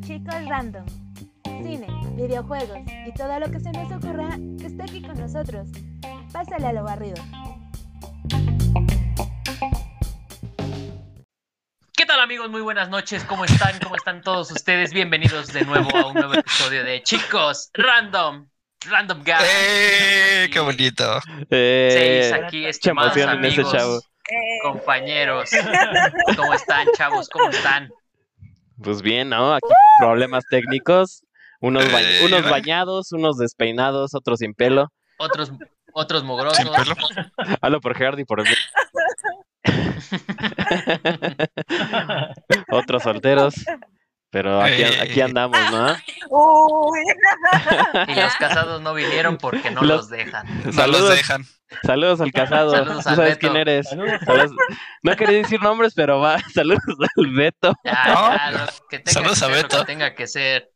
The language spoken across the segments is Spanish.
Chicos random. Cine, videojuegos y todo lo que se nos ocurra que esté aquí con nosotros. Pásale a lo barrido. ¿Qué tal amigos? Muy buenas noches. ¿Cómo están? ¿Cómo están todos ustedes? Bienvenidos de nuevo a un nuevo episodio de Chicos Random. Random Guy. ¡Eh! ¡Qué bonito! Seis Eh, aquí, estimados ese amigos, compañeros. ¿Cómo están, chavos? ¿Cómo están? Pues bien, ¿no? Aquí problemas técnicos. Unos, ba- Eh, unos bañados, unos despeinados, otros sin pelo. Otros, otros mugrosos. Sin pelo. Hablo por Gerard y por mí. otros solteros. Pero aquí, Eh. aquí andamos, ¿no? Uy. Y los casados no vinieron porque no Los- los dejan. No los dejan. Saludos al casado. Saludos Tú al sabes Beto. quién eres. Saludos. Saludos. No quería decir nombres, pero va. Saludos al Beto. Ya, No. ya, que tenga Saludos que a ser, lo Beto. que tenga que ser.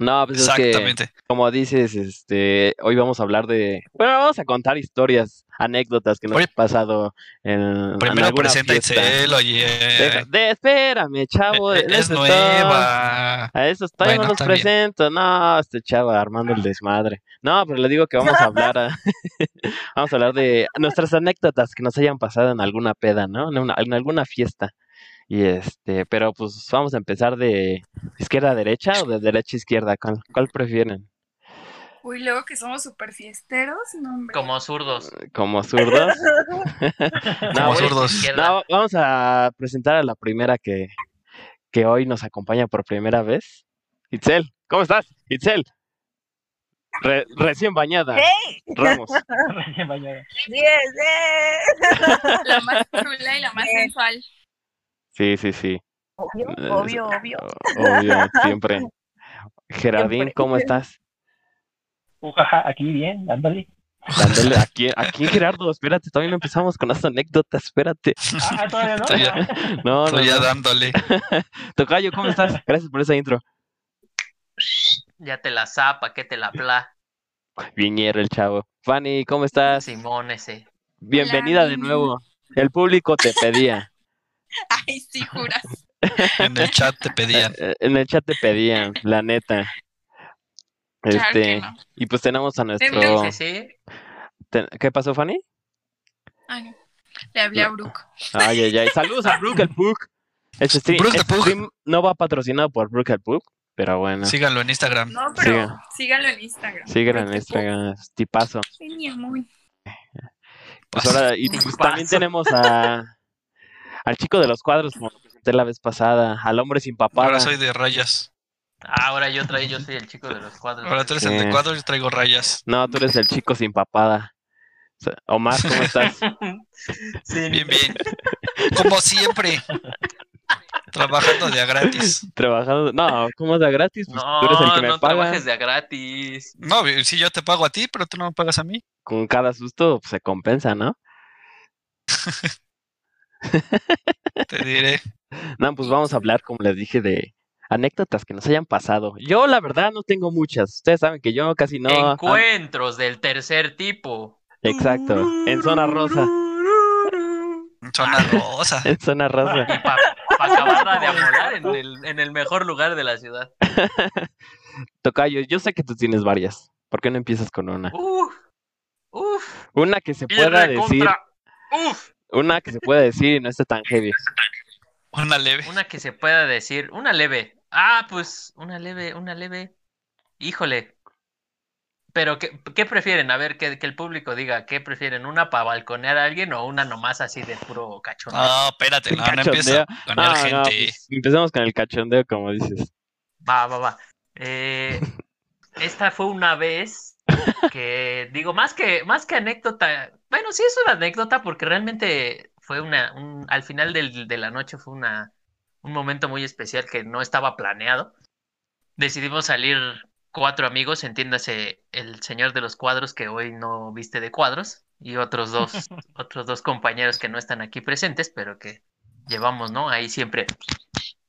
No, pues es que, Exactamente. como dices, este, hoy vamos a hablar de, bueno, vamos a contar historias, anécdotas que nos Oye, han pasado en, en Primero alguna presenta. Itzel, oye. Deja- de, espérame, chavo. En es nueva. A eso estoy, Bueno, no los presento. No, este chavo armando el desmadre. No, pero le digo que vamos a hablar a- vamos a hablar de nuestras anécdotas que nos hayan pasado en alguna peda, ¿no? En, una- en alguna fiesta. Y este, pero pues vamos a empezar de izquierda a derecha o de derecha a izquierda. ¿Cuál, cuál prefieren? Uy, luego que somos super fiesteros, no, hombre. Como zurdos. ¿Como zurdos? Como No, zurdos. No, vamos a presentar a la primera que, que hoy nos acompaña por primera vez. Itzel, ¿cómo estás? Itzel. Re- recién bañada. ¡Hey! Ramos. Recién bañada. Yes, yes. La más chula y la más Bien. sensual. Sí, sí, sí. Obvio, Eh, obvio, obvio. Obvio, siempre. Gerardín. ¿cómo estás? Ujaja, aquí bien, dándole. Dándole aquí, aquí Gerardo, espérate, todavía no empezamos con las anécdotas, espérate. Ah, todavía no. Estoy ya- No, no, Estoy ya no. dándole. Tocayo, ¿cómo estás? Gracias por esa intro. Ya te la zapa, que te la pla. Viñero el chavo. Fanny, ¿cómo estás? Simón ese. Bienvenida de nuevo. El público te pedía. Ay, sí, juras. En el chat te pedían. Eh, En el chat te pedían, la neta. Claro Este, no. y pues tenemos a nuestro. ¿Qué pasó, Fanny? Ay, no. Le hablé a Brooke. Ay, ay, ay. Saludos a Brooke el Pug. Este stream, Brooke el este Pug. stream no va patrocinado por Brooke el Pug, pero bueno. Síganlo en Instagram. No, pero Siga. síganlo en Instagram. Síguenos en Instagram, tipazo. Sí, mi amor. Pues ahora, y pues también tenemos a al chico de los cuadros, como lo presenté la vez pasada, al hombre sin papada. Ahora soy de rayas. Ah, Ahora yo traigo, yo soy el chico de los cuadros. Ahora tú eres el Sí. de cuadros y traigo rayas. No, tú eres el chico sin papada. Omar, ¿cómo estás? Sí. Bien, bien. Como siempre. Trabajando de a gratis. Trabajando. No, ¿cómo da gratis? Pues No, tú eres el que me no paga. trabajes de a gratis. No, si yo te pago a ti, pero tú no me pagas a mí. Con cada susto pues, se compensa, ¿no? Te diré. No, pues vamos a hablar, como les dije, de anécdotas que nos hayan pasado. Yo, la verdad, no tengo muchas. Ustedes saben que yo casi no. Encuentros del tercer tipo. Exacto. En zona rosa. Zona rosa. En zona rosa. Y para acabarla de amolar en el, en el mejor lugar de la ciudad. Tocayo, yo sé que tú tienes varias. ¿Por qué no empiezas con una? Uf, uf. Una que se pueda decir. Uf. Una que se pueda decir y no esté tan heavy. Una leve. Una que se pueda decir. Una leve. Ah, pues, una leve, una leve. Híjole. Pero, ¿qué, qué prefieren? A ver, que, que el público diga, ¿qué prefieren? ¿Una para balconear a alguien o una nomás así de puro cachondeo? No, espérate, no, no Cachondeo. empiezo con No, gente. pues, empecemos con el cachondeo, como dices. Va, va, va. Eh, esta fue una vez que, digo, más que, más que anécdota, bueno, sí es una anécdota porque realmente fue una, un, al final del- de la noche fue una, un momento muy especial que no estaba planeado. Decidimos salir cuatro amigos, entiéndase el señor de los cuadros que hoy no viste de cuadros y otros dos, otros dos compañeros que no están aquí presentes, pero que llevamos, ¿no? Ahí siempre,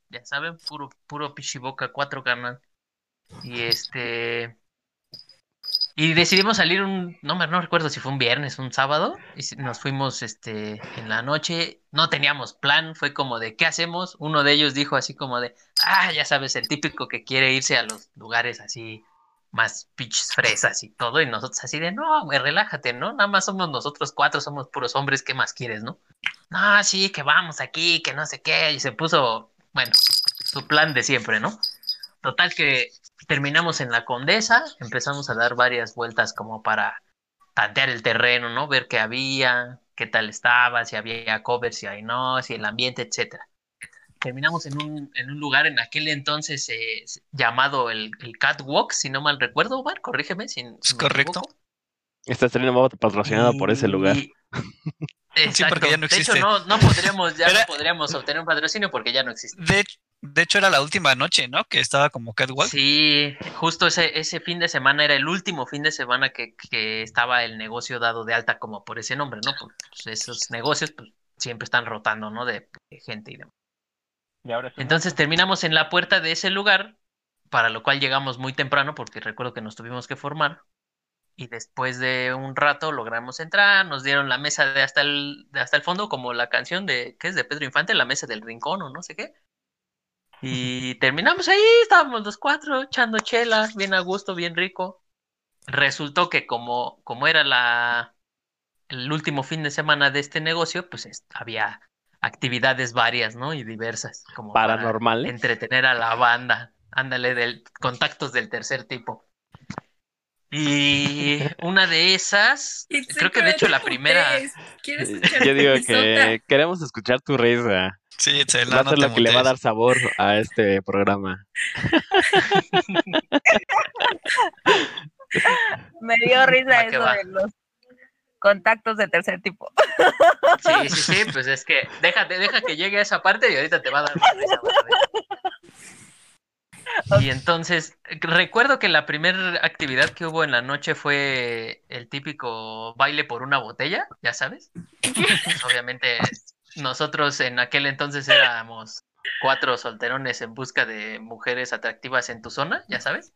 ya saben, puro, puro pichiboca, cuatro ganas. Y este, Y decidimos salir un, no no recuerdo si fue un viernes, un sábado, y nos fuimos este en la noche, no teníamos plan, fue como de ¿qué hacemos? Uno de ellos dijo así como de, ah, ya sabes, el típico que quiere irse a los lugares así más pinches fresas y todo, y nosotros así de, no, güey, relájate, ¿no? Nada más somos nosotros cuatro, somos puros hombres, ¿qué más quieres, no? No, sí, que vamos aquí, que no sé qué, y se puso, bueno, su plan de siempre, ¿no? Total que terminamos en la Condesa, empezamos a dar varias vueltas como para tantear el terreno, ¿no? Ver qué había, qué tal estaba, si había cover, si hay no, si el ambiente, etcétera. Terminamos en un, en un lugar en aquel entonces eh, llamado el, el Catwalk, si no mal recuerdo, Omar, corrígeme si, Es me correcto. equivoco. Esta estrella va patrocinada por ese lugar. Y- Exacto. porque ya no De existe. hecho, no, no podríamos, ya Era- no podríamos obtener un patrocinio porque ya no existe. De, de hecho, era la última noche, ¿no? Que estaba como Catwalk. Sí, justo ese, ese fin de semana era el último fin de semana que, que estaba el negocio dado de alta como por ese nombre, ¿no? Porque pues, esos negocios pues, siempre están rotando, ¿no? De, de gente y demás. Y ahora Entonces terminamos en la puerta de ese lugar, para lo cual llegamos muy temprano porque recuerdo que nos tuvimos que formar. Y después de un rato logramos entrar, nos dieron la mesa de hasta el, de hasta el fondo, como la canción de, ¿qué es? De Pedro Infante, la mesa del rincón o no sé qué. Y terminamos ahí, estábamos los cuatro echando chela, bien a gusto, bien rico. Resultó que como, como era la, el último fin de semana de este negocio, pues es- había actividades varias, ¿no? Y diversas, como para Paranormales. entretener a la banda. Ándale, del contactos del tercer tipo. Y una de esas, creo que de hecho la primera, test. ¿Quieres escuchar Yo digo que queremos escuchar tu risa. Sí, Va a ser lo que le va a dar sabor a este programa. Me dio risa eso va. de los contactos de tercer tipo. sí, sí, sí, pues es que déjate, deja que llegue a esa parte y ahorita te va a dar más risa. Y entonces, recuerdo que la primera actividad que hubo en la noche fue el típico baile por una botella, ya sabes. Obviamente, nosotros en aquel entonces éramos cuatro solterones en busca de mujeres atractivas en tu zona, ya sabes.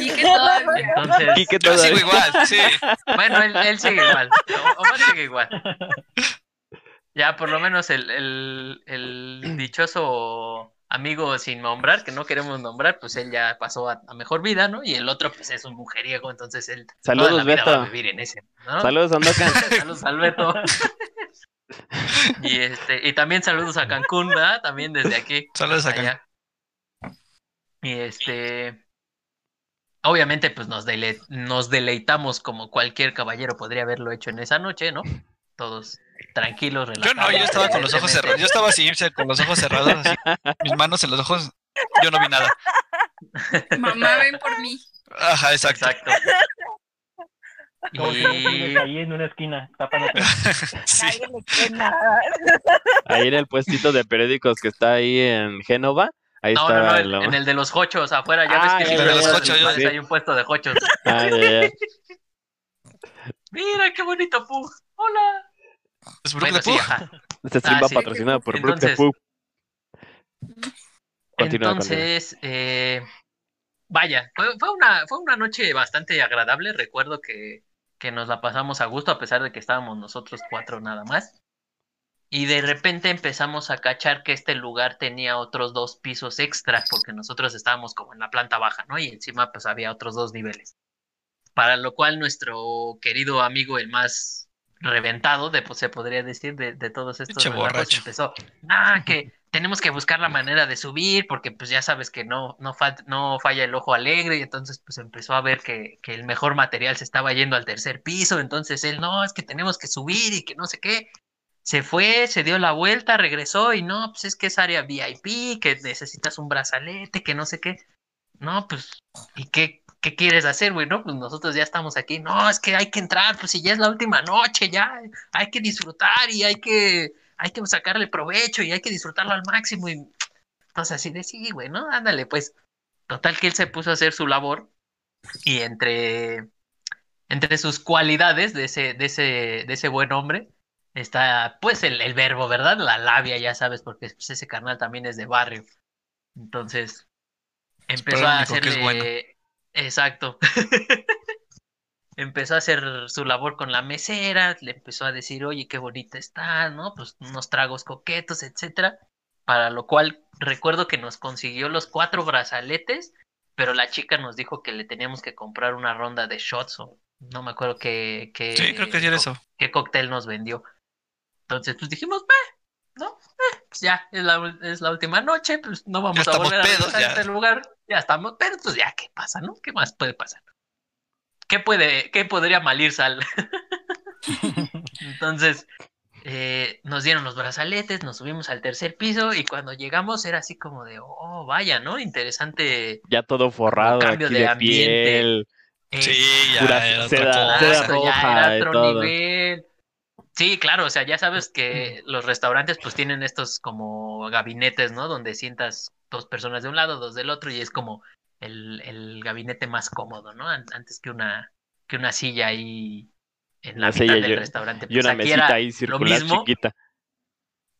Y que todavía. Entonces, Quique Yo sigo igual, sí. bueno, él, él sigue igual. O- Omar sigue igual. Ya, por lo menos el, el, el dichoso amigo sin nombrar, que no queremos nombrar, pues él ya pasó a, a mejor vida, ¿no? Y el otro, pues es un mujeriego, entonces él toda Saludos, la vida va a Beto. vivir en ese, ¿no? Saludos, Andocan. Saludos al Beto. Y este, y también saludos a Cancún, ¿verdad? También desde aquí. Saludos a allá. Y este, obviamente, pues nos, dele- nos deleitamos como cualquier caballero podría haberlo hecho en esa noche, ¿no? Todos tranquilos, Yo relajados. no, yo estaba con los ojos cerrados. Yo estaba así, con los ojos cerrados, así, mis manos en los ojos. Yo no vi nada. Mamá, ven por mí. Ajá, exacto. Exacto. Y ahí en una esquina, tapándote. Sí. Ahí en el puestito de periódicos que está ahí en Génova. Ahí no, no, está no, el- en, en el de los jochos afuera, ya Ah, ves que el de los bares sí. hay un puesto de jochos. Ah. Mira qué bonito Pug. Hola. Es Bueno, sí, Pug. Este stream Ah, va sí. patrocinado por Entonces- Pub. Continúa, Entonces, eh, vaya, fue, fue una, fue una noche bastante agradable. Recuerdo que, que nos la pasamos a gusto, a pesar de que estábamos nosotros cuatro nada más. Y de repente empezamos a cachar que este lugar tenía otros dos pisos extra, porque nosotros estábamos como en la planta baja, ¿no? Y encima pues había otros dos niveles. Para lo cual nuestro querido amigo, el más reventado, de, pues, se podría decir, de, de todos estos borracho. empezó, ah, que tenemos que buscar la manera de subir, porque pues ya sabes que no, no, no falla el ojo alegre, y entonces pues empezó a ver que, que el mejor material se estaba yendo al tercer piso, entonces él, no, es que tenemos que subir y que no sé qué. Se fue, se dio la vuelta, regresó y no, pues es que es área VIP, que necesitas un brazalete, que no sé qué. No, pues, ¿y qué, qué quieres hacer, güey? No, pues nosotros ya estamos aquí. No, es que hay que entrar, pues si ya es la última noche, ya hay que disfrutar y hay que, hay que sacarle provecho y hay que disfrutarlo al máximo. Y entonces así de sí, güey, ¿no? Ándale, pues. Total que él se puso a hacer su labor y entre, entre sus cualidades de ese, de ese, de ese buen hombre está pues el, el verbo, ¿verdad? La labia, ya sabes, porque pues, ese carnal también es de barrio. Entonces, empezó a hacerle... bueno. Exacto. empezó a hacer su labor con la mesera, le empezó a decir, oye, qué bonita está, ¿no? Pues unos tragos coquetos, etcétera. Para lo cual recuerdo que nos consiguió los cuatro brazaletes, pero la chica nos dijo que le teníamos que comprar una ronda de shots o no me acuerdo qué, qué, Sí, creo que co- eso. qué cóctel nos vendió. Entonces, pues dijimos, "Bah, ¿no? Eh, pues ya, es la, es la última noche, pues no vamos Ya a volver a pedos, a ya. este lugar. Ya estamos, pero pues ya, ¿qué pasa, no? ¿Qué más puede pasar? ¿Qué puede, qué podría mal ir, Sal? Entonces, eh, nos dieron los brazaletes, nos subimos al tercer piso y cuando llegamos era así como de, oh, vaya, ¿no? Interesante. Ya todo forrado cambio aquí de de, ambiente. piel. eh, Sí, ya pura era seda- seda Exacto, ya roja era otro todo. nivel. Sí, claro, o sea, ya sabes que los restaurantes pues tienen estos como gabinetes, ¿no? Donde sientas dos personas de un lado, dos del otro y es como el, el gabinete más cómodo, ¿no? An- Antes que una que una silla ahí en la Una mitad silla del y- restaurante. Y Pues una aquí mesita era ahí lo circular mismo. chiquita.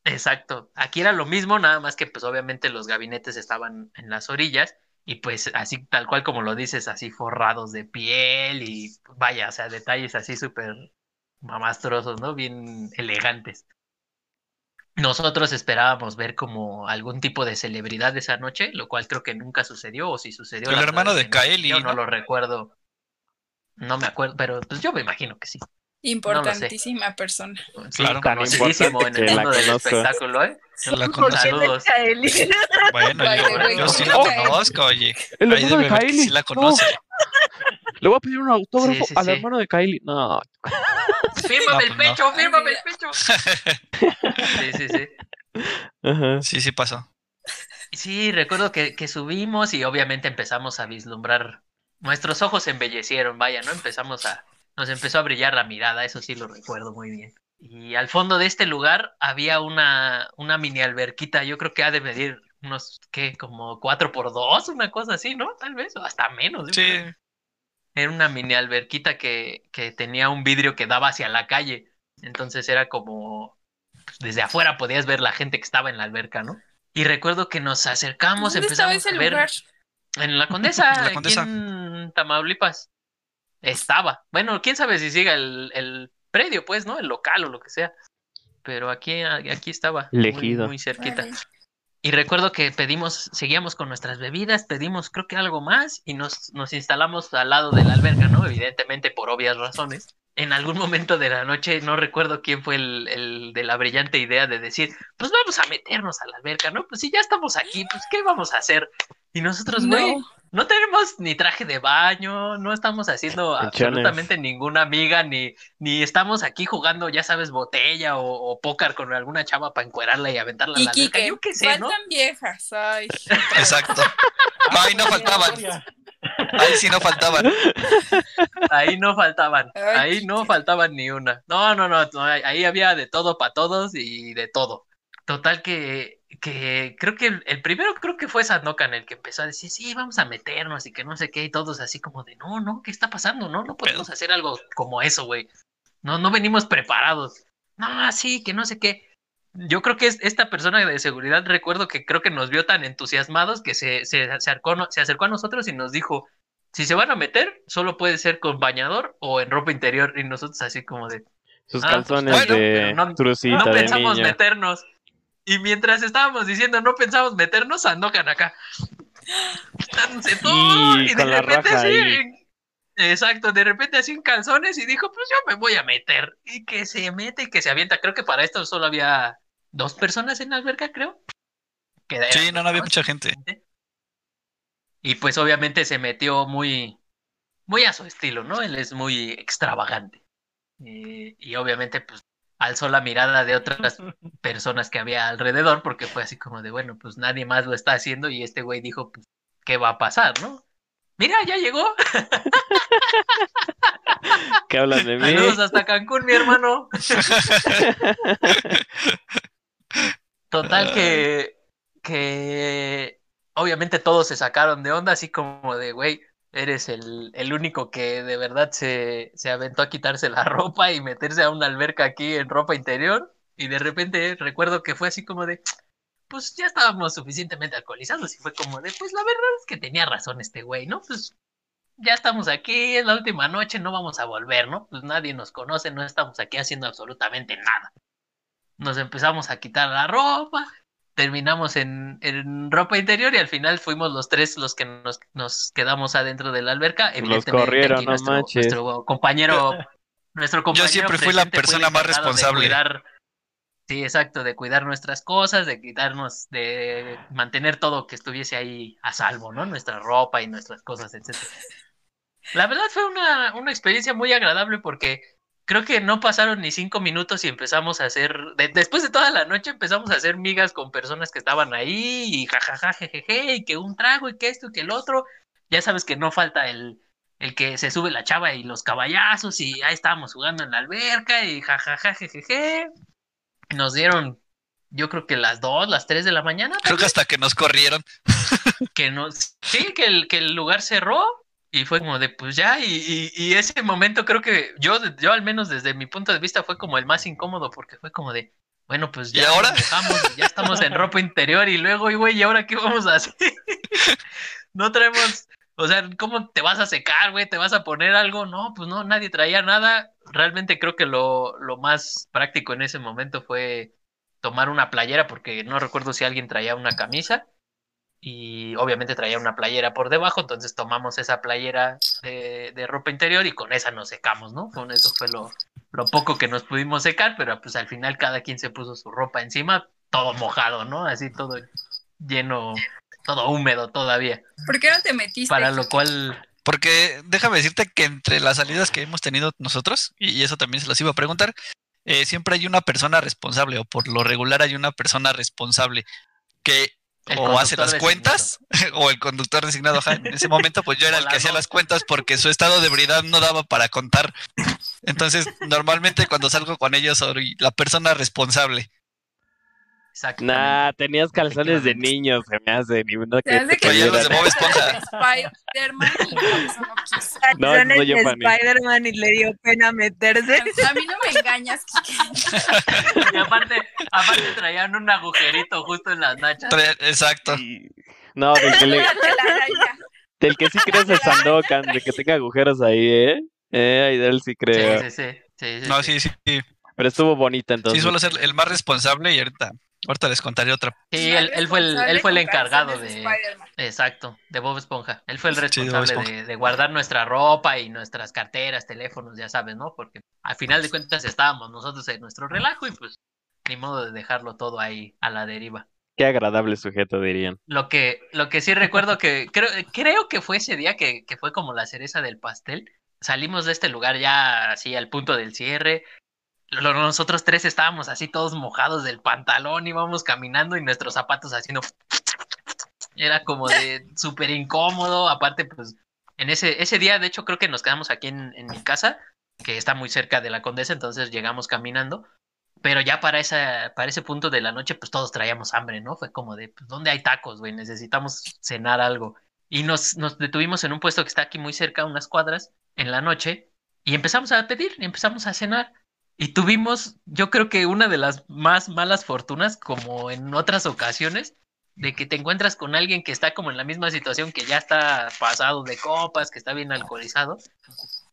Exacto. Aquí era lo mismo, nada más que pues obviamente los gabinetes estaban en las orillas y pues así tal cual como lo dices, así forrados de piel y vaya, o sea, detalles así súper mamastrosos, ¿no? Bien elegantes. Nosotros esperábamos ver como algún tipo de celebridad esa noche, lo cual creo que nunca sucedió, o si sucedió. El hermano de no- Kaeli, Yo no ¿no? lo recuerdo. No me acuerdo, pero pues yo me imagino que sí. Importantísima persona. Sí, Claro. Conocidísimo en el mundo del espectáculo, ¿eh? La ¿Por conozco. qué Saludos. Bueno, yo, sí ¿cómo la conozco, oye. El hermano de Kylie. sí la No, conoce. le voy a pedir un autógrafo Sí, sí, al sí. hermano de Kylie. No, Fírmame No, el pues no. pecho, fírmame el Ah, pecho. Sí, sí, sí. Ajá. Sí, sí pasó. Sí, recuerdo que, que subimos y obviamente empezamos a vislumbrar. Nuestros ojos se embellecieron, vaya, ¿no? Empezamos a. Nos empezó a brillar la mirada, eso sí lo recuerdo muy bien. Y al fondo de este lugar había una, una mini alberquita, yo creo que ha de medir unos, ¿qué? Como cuatro por dos, una cosa así, ¿no? Tal vez, o hasta menos. Sí. Era una mini alberquita que, que tenía un vidrio que daba hacia la calle. Entonces era como. pues, desde afuera podías ver la gente que estaba en la alberca, ¿no? Y recuerdo que nos acercamos, ¿Dónde estaba empezamos ese a ver. lugar? En la Condesa, En la aquí Condesa. en Tamaulipas. Estaba. Bueno, quién sabe si siga el, el predio, pues, ¿no? El local o lo que sea. Pero aquí, aquí estaba. muy- Elegido. Muy, cerquita. Y recuerdo que pedimos, seguíamos con nuestras bebidas, pedimos creo que algo más y nos, nos instalamos al lado de la alberca, ¿no? Evidentemente por obvias razones. En algún momento de la noche, no recuerdo quién fue el, el de la brillante idea de decir, pues vamos a meternos a la alberca, ¿no? Pues si ya estamos aquí, pues ¿qué vamos a hacer? Y nosotros, güey, No. No tenemos ni traje de baño, no estamos haciendo absolutamente ninguna amiga, ni, ni estamos aquí jugando, ya sabes, botella o, o póker con alguna chava para encuerarla y aventarla a Y la alberca. Kike, Yo qué sé, ¿no? faltan viejas. Ay, exacto. Ahí no faltaban. Ahí sí no faltaban. Ahí no faltaban, ahí no faltaban ni una. No, no, no, ahí había de todo para todos y de todo. Total que, que creo que el, el primero creo que fue Sandokan el que empezó a decir, sí, vamos a meternos y que no sé qué, y todos así como de, no, no, ¿qué está pasando? No, no podemos hacer algo como eso, güey. No, no venimos preparados. No, sí, que no sé qué. Yo creo que es, esta persona de seguridad, recuerdo que creo que nos vio tan entusiasmados que se, se, acercó, se acercó a nosotros y nos dijo, si se van a meter, solo puede ser con bañador o en ropa interior. Y nosotros así como de, Sus Ah, calzones bueno, de no- no de pensamos meternos. Y mientras estábamos diciendo no pensamos meternos, Sandokan acá. Todo. Y de repente así. en- Exacto, de repente así en calzones y dijo, pues yo me voy a meter. Y que se mete y que se avienta. Creo que para esto solo había dos personas en la alberca, creo. Que Sí, no, no había mucha gente. Y pues obviamente se metió muy, muy a su estilo, ¿no? Él es muy extravagante. Eh, y obviamente pues alzó la mirada de otras personas que había alrededor porque fue así como de, bueno, pues nadie más lo está haciendo y este güey dijo, pues, ¿qué va a pasar, no? Mira, ya llegó. ¿Qué hablan de mí? Saludos hasta Cancún, mi hermano. Total que, que obviamente todos se sacaron de onda, así como de, güey, eres el, el único que de verdad se, se aventó a quitarse la ropa y meterse a una alberca aquí en ropa interior. Y de repente recuerdo que fue así como de, pues ya estábamos suficientemente alcoholizados y fue como de, pues la verdad es que tenía razón este güey, ¿no? Pues ya estamos aquí, es la última noche, no vamos a volver, ¿no? Pues nadie nos conoce, no estamos aquí haciendo absolutamente nada. Nos empezamos a quitar la ropa, terminamos en, en ropa interior y al final fuimos los tres los que nos, nos quedamos adentro de la alberca. Evidentemente, corrieron, aquí no nuestro, manches. nuestro compañero, nuestro compañero siempre fui la persona más responsable. cuidar- sí, exacto, de cuidar nuestras cosas, de quitarnos, de mantener todo que estuviese ahí a salvo, ¿no? Nuestra ropa y nuestras cosas, etcétera. La verdad fue una, una experiencia muy agradable porque creo que no pasaron ni cinco minutos y empezamos a hacer, de- después de toda la noche empezamos a hacer migas con personas que estaban ahí y jajaja, jejeje, y que un trago y que esto y que el otro. Ya sabes que no falta el, el que se sube la chava y los caballazos y ahí estábamos jugando en la alberca y jajaja, jejeje. Nos dieron, yo creo que las dos, las tres de la mañana Creo que hasta que nos corrieron. que nos, sí, que el, que el lugar cerró y fue como de pues ya, y, y, y ese momento creo que yo, yo al menos desde mi punto de vista fue como el más incómodo porque fue como de, bueno, pues ¿Y ya ahora? dejamos, ya estamos en ropa interior y luego, y güey, ¿y ahora qué vamos a hacer? No traemos, o sea, ¿cómo te vas a secar, güey? ¿Te vas a poner algo? No, pues no, nadie traía nada. Realmente creo que lo, lo más práctico en ese momento fue tomar una playera porque no recuerdo si alguien traía una camisa y obviamente traía una playera por debajo, entonces tomamos esa playera de, de ropa interior y con esa nos secamos, ¿no? Con eso fue lo, lo poco que nos pudimos secar, pero pues al final cada quien se puso su ropa encima, todo mojado, ¿no? Así todo lleno, todo húmedo todavía, ¿Por qué no te metiste? para lo cual... Porque déjame decirte que entre las salidas que hemos tenido nosotros, y eso también se los iba a preguntar, eh, siempre hay una persona responsable, o por lo regular hay una persona responsable que o hace las cuentas, o el conductor designado. ajá. En ese momento, pues yo era el que hacía las cuentas porque su estado de ebriedad no daba para contar. Entonces, normalmente cuando salgo con ellos soy la persona responsable. Exactamente. Nah, tenías calzones de niños, se me hace ni uno Se que hace te que los de tuvieran. Bob Esponja. Spider-Man y por eso no quiso. No, yo fan. Spider-Man y le dio pena meterse. A mí no me engañas, Kike. Y aparte, aparte traían un agujerito justo en las nachas. Exacto. Y- No, del que, le- Una del que sí crees es Sandokan, de que tenga agujeros ahí, ¿eh? Eh, ahí de él sí Sí, creo. sí, sí. sí, sí, No, sí. sí, sí. Sí, Pero estuvo bonita entonces. suelo ser el más responsable y ahorita, ahorita les contaré otra. Sí, él, él fue el, él fue el encargado de, exacto, de Bob Esponja. Él fue el Sí, de Bob responsable de, de guardar nuestra ropa y nuestras carteras, teléfonos, ya sabes, ¿no? Porque al final de cuentas estábamos nosotros en nuestro relajo y pues ni modo de dejarlo todo ahí a la deriva. Qué agradable sujeto, dirían. Lo que, lo que sí recuerdo que creo, creo que fue ese día que, que fue como la cereza del pastel. Salimos de este lugar ya así al punto del cierre. Nosotros tres estábamos así todos mojados del pantalón, íbamos caminando y nuestros zapatos haciendo. Era como de súper incómodo. Aparte, pues, en ese, ese día, de hecho, creo que nos quedamos aquí en, en mi casa, que está muy cerca de la Condesa, entonces llegamos caminando. Pero ya para, esa, para ese punto de la noche, pues todos traíamos hambre, ¿no? Fue como de, pues, ¿dónde hay tacos, güey? Necesitamos cenar algo. Y nos, nos detuvimos en un puesto que está aquí muy cerca, unas cuadras, en la noche, y empezamos a pedir, y empezamos a cenar. Y tuvimos, yo creo que una de las más malas fortunas, como en otras ocasiones, de que te encuentras con alguien que está como en la misma situación, que ya está pasado de copas, que está bien alcoholizado,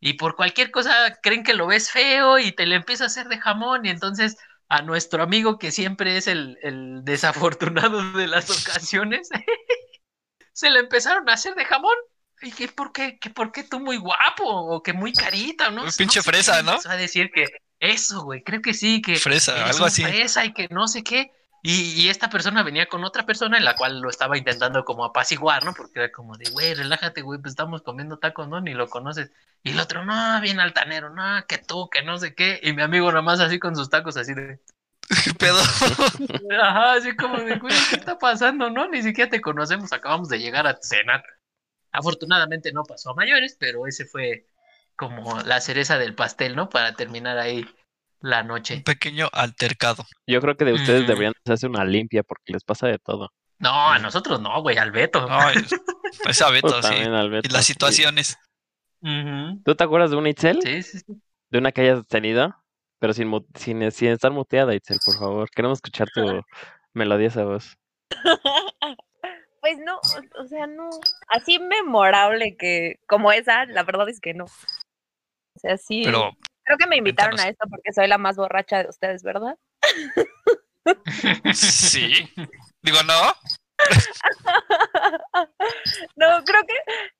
y por cualquier cosa creen que lo ves feo y te le empieza a hacer de jamón, y entonces a nuestro amigo que siempre es el, el desafortunado de las ocasiones, se le empezaron a hacer de jamón. ¿Y que por qué? ¿Que por qué tú muy guapo? ¿O que muy carita? ¿no? Un No pinche sé qué fresa, ¿no? empezó a decir que eso, güey, creo que sí, que Fresa, algo así. fresa y que no sé qué. Y, y esta persona venía con otra persona en la cual lo estaba intentando como apaciguar, ¿no? Porque era como de, güey, relájate, güey, pues estamos comiendo tacos, ¿no? Ni lo conoces. Y el otro, no, bien altanero, no, que tú, que no sé qué. Y mi amigo nomás así con sus tacos así de, ¿Qué pedo? ajá, así como de, güey, ¿qué está pasando, no? Ni siquiera te conocemos, acabamos de llegar a cenar. Afortunadamente no pasó a mayores, pero ese fue como la cereza del pastel, ¿no? Para terminar ahí la Un noche. pequeño altercado. Yo creo que de ustedes deberían hacerse una limpia porque les pasa de todo. No, a nosotros no, güey, al Beto. No, es, es a Beto, Pues sí. también, Alberto. Y las situaciones. Ujú. ¿Tú te acuerdas de una Itzel? Sí, sí, sí. ¿De una que hayas tenido? Pero sin, sin, sin estar muteada, Itzel, por favor. Queremos escuchar tu melodiosa voz. Pues no, o sea, no. Así memorable que como esa, la verdad es que no. O sea, sí. Pero Creo que me invitaron a esto porque soy la más borracha de ustedes, ¿verdad? sí. Digo, no. No, creo que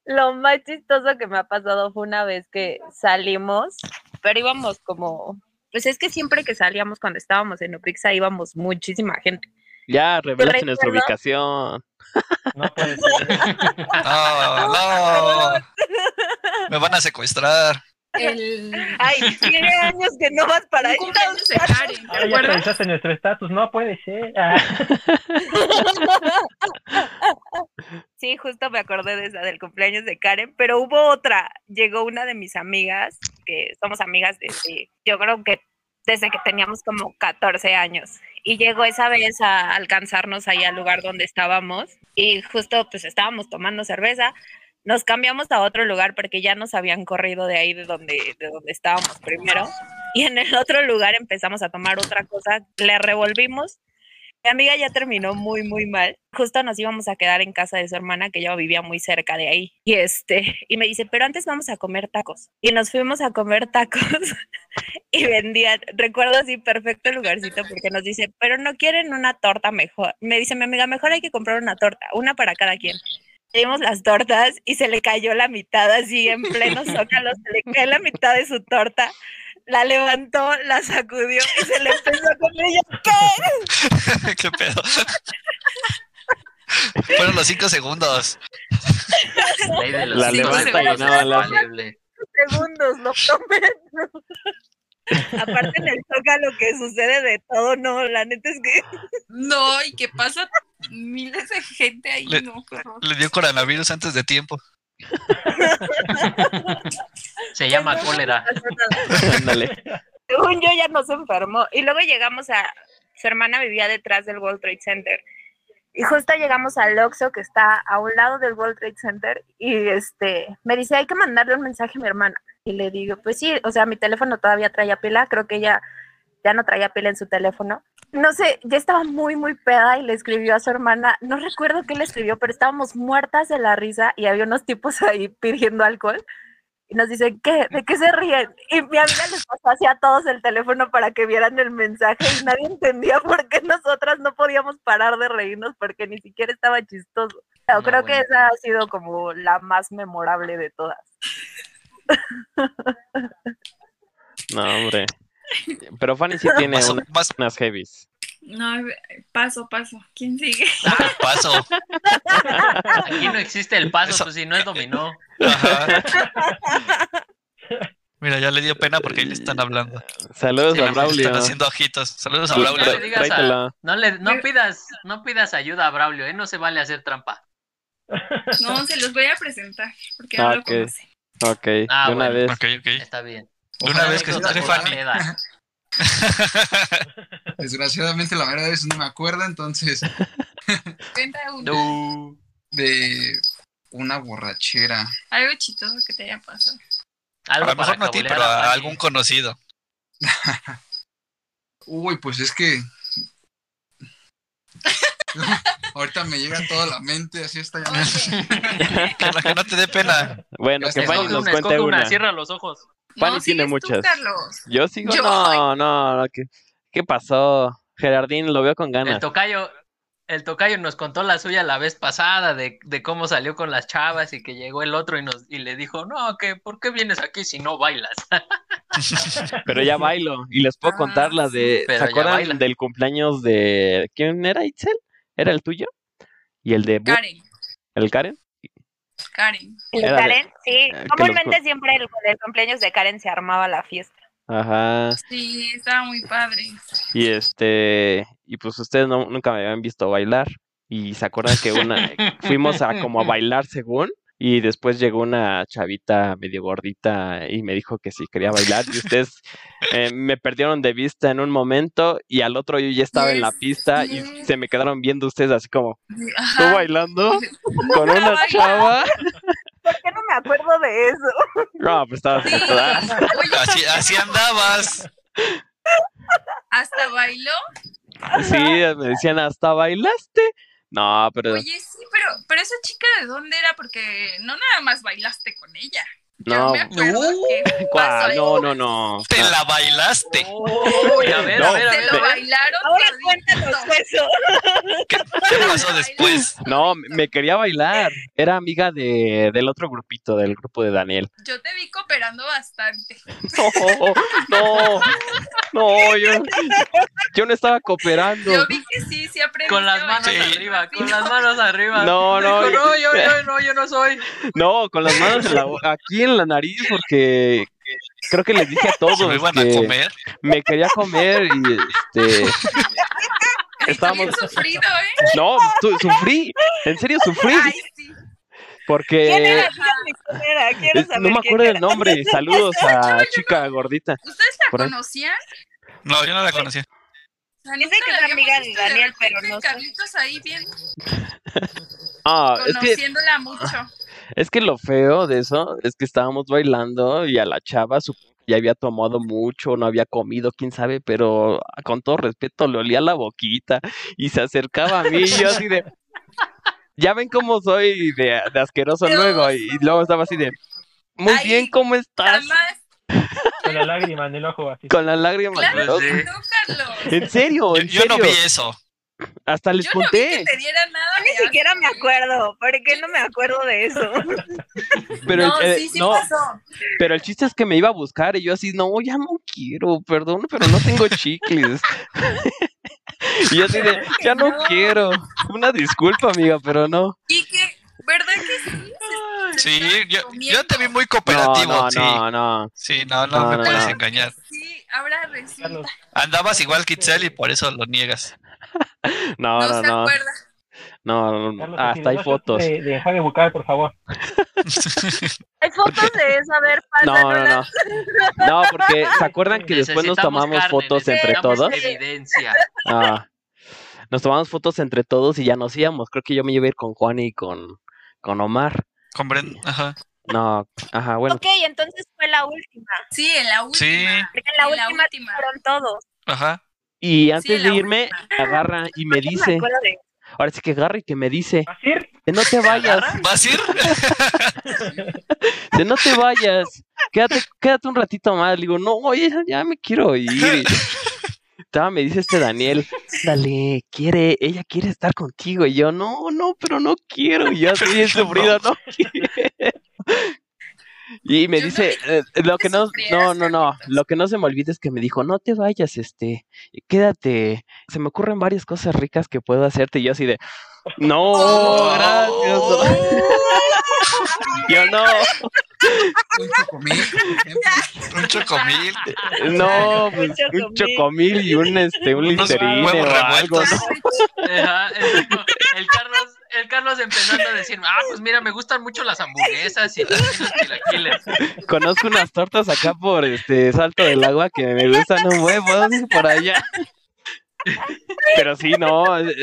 lo más chistoso que me ha pasado fue una vez que salimos, pero íbamos como, pues es que siempre que salíamos cuando estábamos en Opixa íbamos muchísima gente. Ya revelaste nuestra recuerdo- ubicación. No puede ser. No, no. Me van a secuestrar. El Ay, tiene años que no vas para ahí. cumpleaños de Karen, ¿te Ah, ya acuerdas? pensaste en nuestro estatus. No puede ser. Ah. Sí, justo me acordé de esa del cumpleaños de Karen, pero hubo otra. Llegó una de mis amigas, que somos amigas desde, yo creo que desde que teníamos como 14 años. Y llegó esa vez a alcanzarnos ahí al lugar donde estábamos. Y justo pues estábamos tomando cerveza. Nos cambiamos a otro lugar porque ya nos habían corrido de ahí de donde, de donde estábamos primero. Y en el otro lugar empezamos a tomar otra cosa. Le revolvimos mi amiga ya terminó muy, muy mal. Justo nos íbamos a quedar en casa de su hermana, que ella vivía muy cerca de ahí. Y este, y me dice, pero antes vamos a comer tacos. Y nos fuimos a comer tacos y vendían, recuerdo así perfecto lugarcito, porque nos dice, pero no quieren una torta mejor. Me dice mi amiga, mejor hay que comprar una torta, una para cada quien. Pedimos las tortas y se le cayó la mitad así en pleno zócalo, se le cayó la mitad de su torta. La levantó, la sacudió y se le empezó a comer. Y yo, ¿qué? ¿Qué pedo? Fueron los cinco segundos. La cinco levanta segundos y nada, la- segundos, lo prometo. Aparte en el Zócalo que sucede de todo, no, la neta es que No, y que pasa miles de gente ahí, Le- no. Le dio coronavirus antes de tiempo. Se llama no cólera. Ándale. Según yo ya no se enfermó. Y luego llegamos a, su hermana vivía detrás del World Trade Center. Y justo llegamos al Oxxo que está a un lado del World Trade Center y este me dice, hay que mandarle un mensaje a mi hermana. Y le digo, pues sí, o sea, mi teléfono todavía traía pila, creo que ella ya no traía pila en su teléfono. No sé, ya estaba muy, muy peda y le escribió a su hermana, no recuerdo qué le escribió, pero estábamos muertas de la risa y había unos tipos ahí pidiendo alcohol. Y nos dicen, ¿qué? ¿De qué se ríen? Y mi amiga les pasó hacia a todos el teléfono para que vieran el mensaje y nadie entendía por qué nosotras no podíamos parar de reírnos porque ni siquiera estaba chistoso. Pero No, creo que bueno. esa ha sido como la más memorable de todas. No, hombre. Pero Fanny sí tiene Más, o- una- más unas heavies. No, paso, paso. ¿Quién sigue? paso. Aquí no existe el paso, Eso- pues si no es dominó. Ajá. Mira, ya le dio pena porque ahí le están hablando. Saludos Sí, a le Están Braulio. haciendo ojitos. Saludos a Braulio. no le digas a- Tráetela. No le, no pidas, no pidas ayuda a Braulio, ¿eh? No se vale hacer trampa. No, se los voy a presentar porque Ah, no lo conoce. Ok, Ah, de una bueno. vez. Ok, ok. Está bien. De una vez que se la Fanny. Desgraciadamente la verdad es no me acuerdo, entonces Cuenta uno. No. de una borrachera. Algo chistoso que te haya pasado. A Algo lo para mejor no a ti, pero a Fanny. algún conocido. Uy, pues es que ahorita me llega toda la mente, así está ya. Que no, que no te dé pena. Bueno, que Escoge Fanny nos cuente una, una. cierra los ojos. Fanny no, tiene tú, muchas. Yo sigo. Yo- No, no, no. ¿Qué, qué pasó? Gerardín, lo veo con El ganas. tocayo, el tocayo nos contó la suya la vez pasada de, de cómo salió con las chavas y que llegó el otro y nos y le dijo, no, que ¿por qué vienes aquí si no bailas? Pero ya bailo. Y les puedo Ah, contar la de. ¿Se acuerdan del cumpleaños de. ¿Quién era Itzel? ¿Era el tuyo? ¿Y el de. Karen, ¿El Karen? Karen. ¿El de- Karen? Sí, eh, comúnmente los- siempre el, el cumpleaños de Karen se armaba la fiesta. Ajá. Sí, estaba muy padre. Y este. Y pues ustedes no- nunca me habían visto bailar. Y se acuerdan que una. Fuimos a como a bailar según. Y después llegó una chavita medio gordita y me dijo que sí quería bailar. Y ustedes eh, me perdieron de vista en un momento. Y al otro yo ya estaba en la Yes, pista. Y se me quedaron viendo ustedes así como. ¿Tú bailando? Con una chava. ¿Por qué no me acuerdo de eso? No, pues estabas. Sí. Así, así andabas. Hasta bailó. Sí, me decían, ¿hasta bailaste? No, pero. Oye, sí, pero pero esa chica de dónde era, porque no nada más bailaste con ella. Yo No, me acuerdo que pasó ¿cuál? ahí. No, no, no. Te la bailaste. Uy, a ver, a ver, a ver. lo bailaron. Ahora cuéntanos eso. ¿Qué, qué pasó después? No, me quería bailar. Era amiga de, del otro grupito, del grupo de Daniel. Yo te vi cooperando bastante. No, no, no, yo, yo no estaba cooperando. Yo vi que sí, sí aprendiste Con las manos Sí. arriba, con las manos arriba. No, no, Dijo, no, yo, yo, no, yo no soy. No, con las manos en la bo- aquí en la nariz porque creo que les dije a todos ¿Se lo iban a que comer? me quería comer y este estábamos Bien sufrido, ¿eh? no, tu- sufrí, en serio sufrí Ay, sí. ¿Quién porque quién era. Quiero saber no me quién acuerdo era. del nombre. Saludos a chica gordita. ¿Ustedes la conocían? No, yo no la conocía. Dice que es amiga de visto Daniel, pero no sé. Carlitos ahí bien Ah, es que conociéndola mucho. Es que lo feo de eso es que estábamos bailando y a la chava su ya había tomado mucho, no había comido, quién sabe, pero con todo respeto le olía la boquita y se acercaba a mí y yo así de... Ya ven cómo soy de, de asqueroso luego y, y luego estaba así de... Muy Ay, bien, ¿cómo estás? Jamás. Con la lágrima en el ojo así. Con las lágrimas. Claro en que ojos. no, Carlos. En serio, Yo, en yo no serio. vi eso. Hasta les Yo no vi conté. que te diera nada Yo ni siquiera me acuerdo. ¿Por qué no me acuerdo de eso? Pero, no, el, eh, sí, sí no, pasó. pero el chiste es que me iba a buscar y yo así, no, ya no quiero, perdón, pero no tengo chicles. y yo así de, ya no No. quiero. Una disculpa, amiga, pero no. Y que, ¿verdad que sí? Sí, yo, te vi muy No, cooperativo. no, sí. no, no. Sí, no, no, No, me no, puedes no. engañar. Sí, ahora resulta. Andabas igual que Itzel y por eso lo niegas. No, No, no, se no. acuerda. No, no, no. Carlos, Hasta hay fotos. De, de enjuague bucal, por favor. Hay fotos de eso, a ver, No, no, no. No, porque ¿se acuerdan que después nos tomamos carne, fotos entre todos? Evidencia. Ah, nos tomamos fotos entre todos y ya nos íbamos. Creo que yo me iba a ir con Juan y con, con Omar. Compren, ajá. No, ajá, bueno. Ok, entonces fue la última. Sí, en la última. Sí. En la En la última última. fueron todos. Ajá. Y antes de irme, última. agarra y me dice, me ahora sí que agarra y que me dice, ¿Vas a ir? de no te vayas, ¿Vas a ir? de no te vayas, quédate, quédate un ratito más. Le digo, no, oye, ya me quiero ir. Todavía me dice este Daniel, dale, quiere, ella quiere estar contigo. Y yo, no, no, pero no quiero. Y yo Pero sufrido, no quiero. Y me Yo no dice, vi eh, lo que no, no, no, no, lo que no se me olvida es que me dijo, no te vayas, este, quédate, se me ocurren varias cosas ricas que puedo hacerte, y yo así de, no, Oh. gracias, yo no, Un chocomil. Un chocomil. no, Un pues, un chocomil. chocomil y un, este, un listerine o algo, revueltos. ¿no? Ajá, el, el Carlos, el Carlos empezando a decir, ah, pues mira, me gustan mucho las hamburguesas y los chilaquiles. Conozco unas tortas acá por, este, Salto del Agua que me gustan un huevo, por allá. Pero sí, no, eh,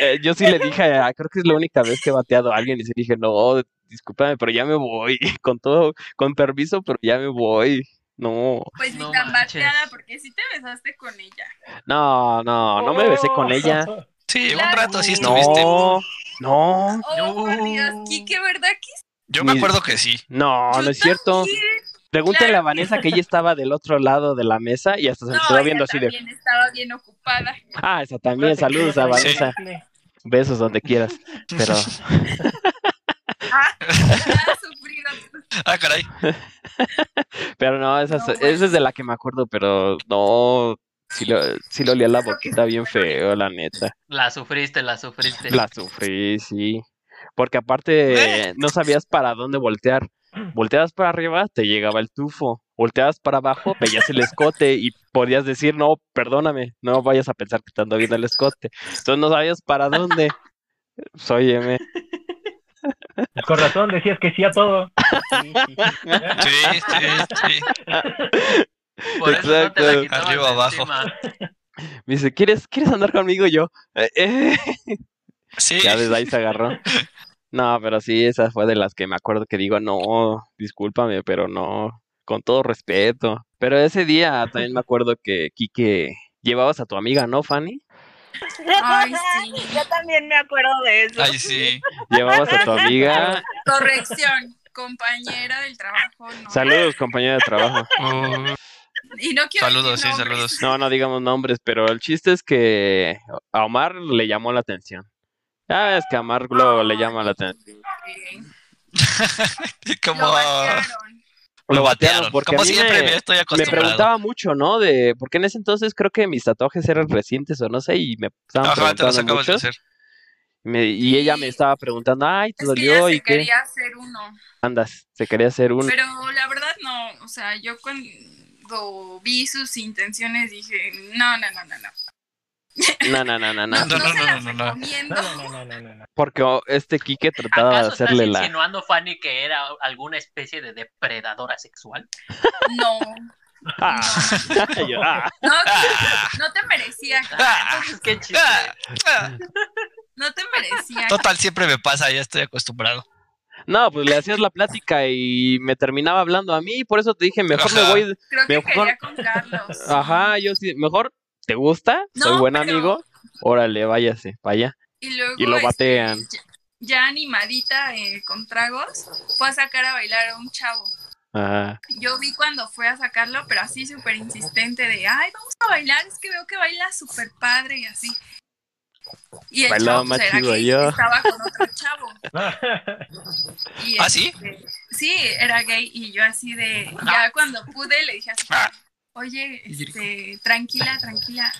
eh, yo sí le dije, ah, creo que es la única vez que he bateado a alguien y sí dije, no, discúlpame, pero ya me voy, con todo, con permiso, pero ya me voy. No, Pues ni No tan manches. bateada, porque sí te besaste con ella. no, no, no me besé con ella. Sí, un rato sí estuviste. No, no, Oh, por Dios. Kike, ¿verdad que Yo me Ni- acuerdo que sí. no, Yo no es cierto. Pregúntale Claro a Vanessa que ella estaba del otro lado de la mesa y hasta se quedó viendo así de, también estaba bien ocupada. ah, esa también, saludos a Sí. Vanessa, besos donde quieras, pero... Ah, ha sufrido. Ah, caray. Pero no, esa, No, esa es de la que me acuerdo, pero no, sí lo, sí lo olía la boquita bien feo, la neta. La sufriste, la sufriste. La sufrí, sí. Porque aparte no sabías para dónde voltear. Volteabas para arriba, te llegaba el tufo. Volteabas para abajo, veías el escote y podías decir, no, perdóname, no vayas a pensar que te ando viendo el escote. Entonces no sabías para dónde. Pues, óyeme. Con razón decías que sí a todo. Sí, sí, sí. Sí, sí, sí. Por eso no te la Exacto. Arriba, abajo. encima. Me dice, ¿quieres, ¿quieres andar conmigo? Y yo, "Eh, eh". Sí. Ya desde ahí se agarró. No, pero sí, esa fue de las que me acuerdo que digo, no, discúlpame, pero no, con todo respeto. Pero ese día también me acuerdo que, Quique, llevabas a tu amiga, ¿no, Fanny? Ay, sí. Yo también me acuerdo de eso. Ay, sí. Llevabas a tu amiga. Corrección, compañera del trabajo. No. Saludos, compañera de trabajo. Uh, Y no quiero saludos, sí, saludos. No, no digamos nombres, pero el chiste es que a Omar le llamó la atención. Ya es que a Omar luego le llama la atención. Como Lo batearon. Lo batearon, porque Como a mí siempre, me- me estoy Me acostumbrado. preguntaba mucho, ¿no? De, porque en ese entonces creo que mis tatuajes eran recientes o no sé, y me estaban Ajá, te los preguntando acabas de muchos. hacer. y me- y ella me estaba preguntando, ay, ¿te Es que dolió? ella ¿Y se qué? quería hacer uno. Andas, se quería hacer un... Pero la verdad no, o sea, yo cuando vi sus intenciones dije, no, no, no, no, no. No, no, no, no, no. No, No, no, no, no, no, no. No, no, no, no, no, no. Porque este Quique trataba de ¿Acaso estás hacerle la... insinuando, Fanny, que era alguna especie de depredadora sexual? No, Ah, yo, ah. no, no te merecía, ah, qué chiste. no te merecía. Total, siempre me pasa, ya estoy acostumbrado. No, pues le hacías la plática y me terminaba hablando a mí, por eso te dije, mejor me voy... Creo que mejor- quería con Carlos. Ajá, yo sí, mejor, ¿te gusta? Soy No, buen pero- amigo, órale, váyase, vaya. Y luego Y lo este, batean. ya, ya animadita eh, con tragos, fue a sacar a bailar a un chavo. Ajá. Yo vi cuando fue a sacarlo, pero así súper insistente de, ay, vamos a bailar, es que veo que baila súper padre y así. Y el Bailaba chavo pues, más era chido gay, yo. estaba con otro chavo. Y, ¿Ah, sí? este, sí, era gay y yo así de, ya cuando pude le dije así, Ah. oye, este, tranquila, tranquila,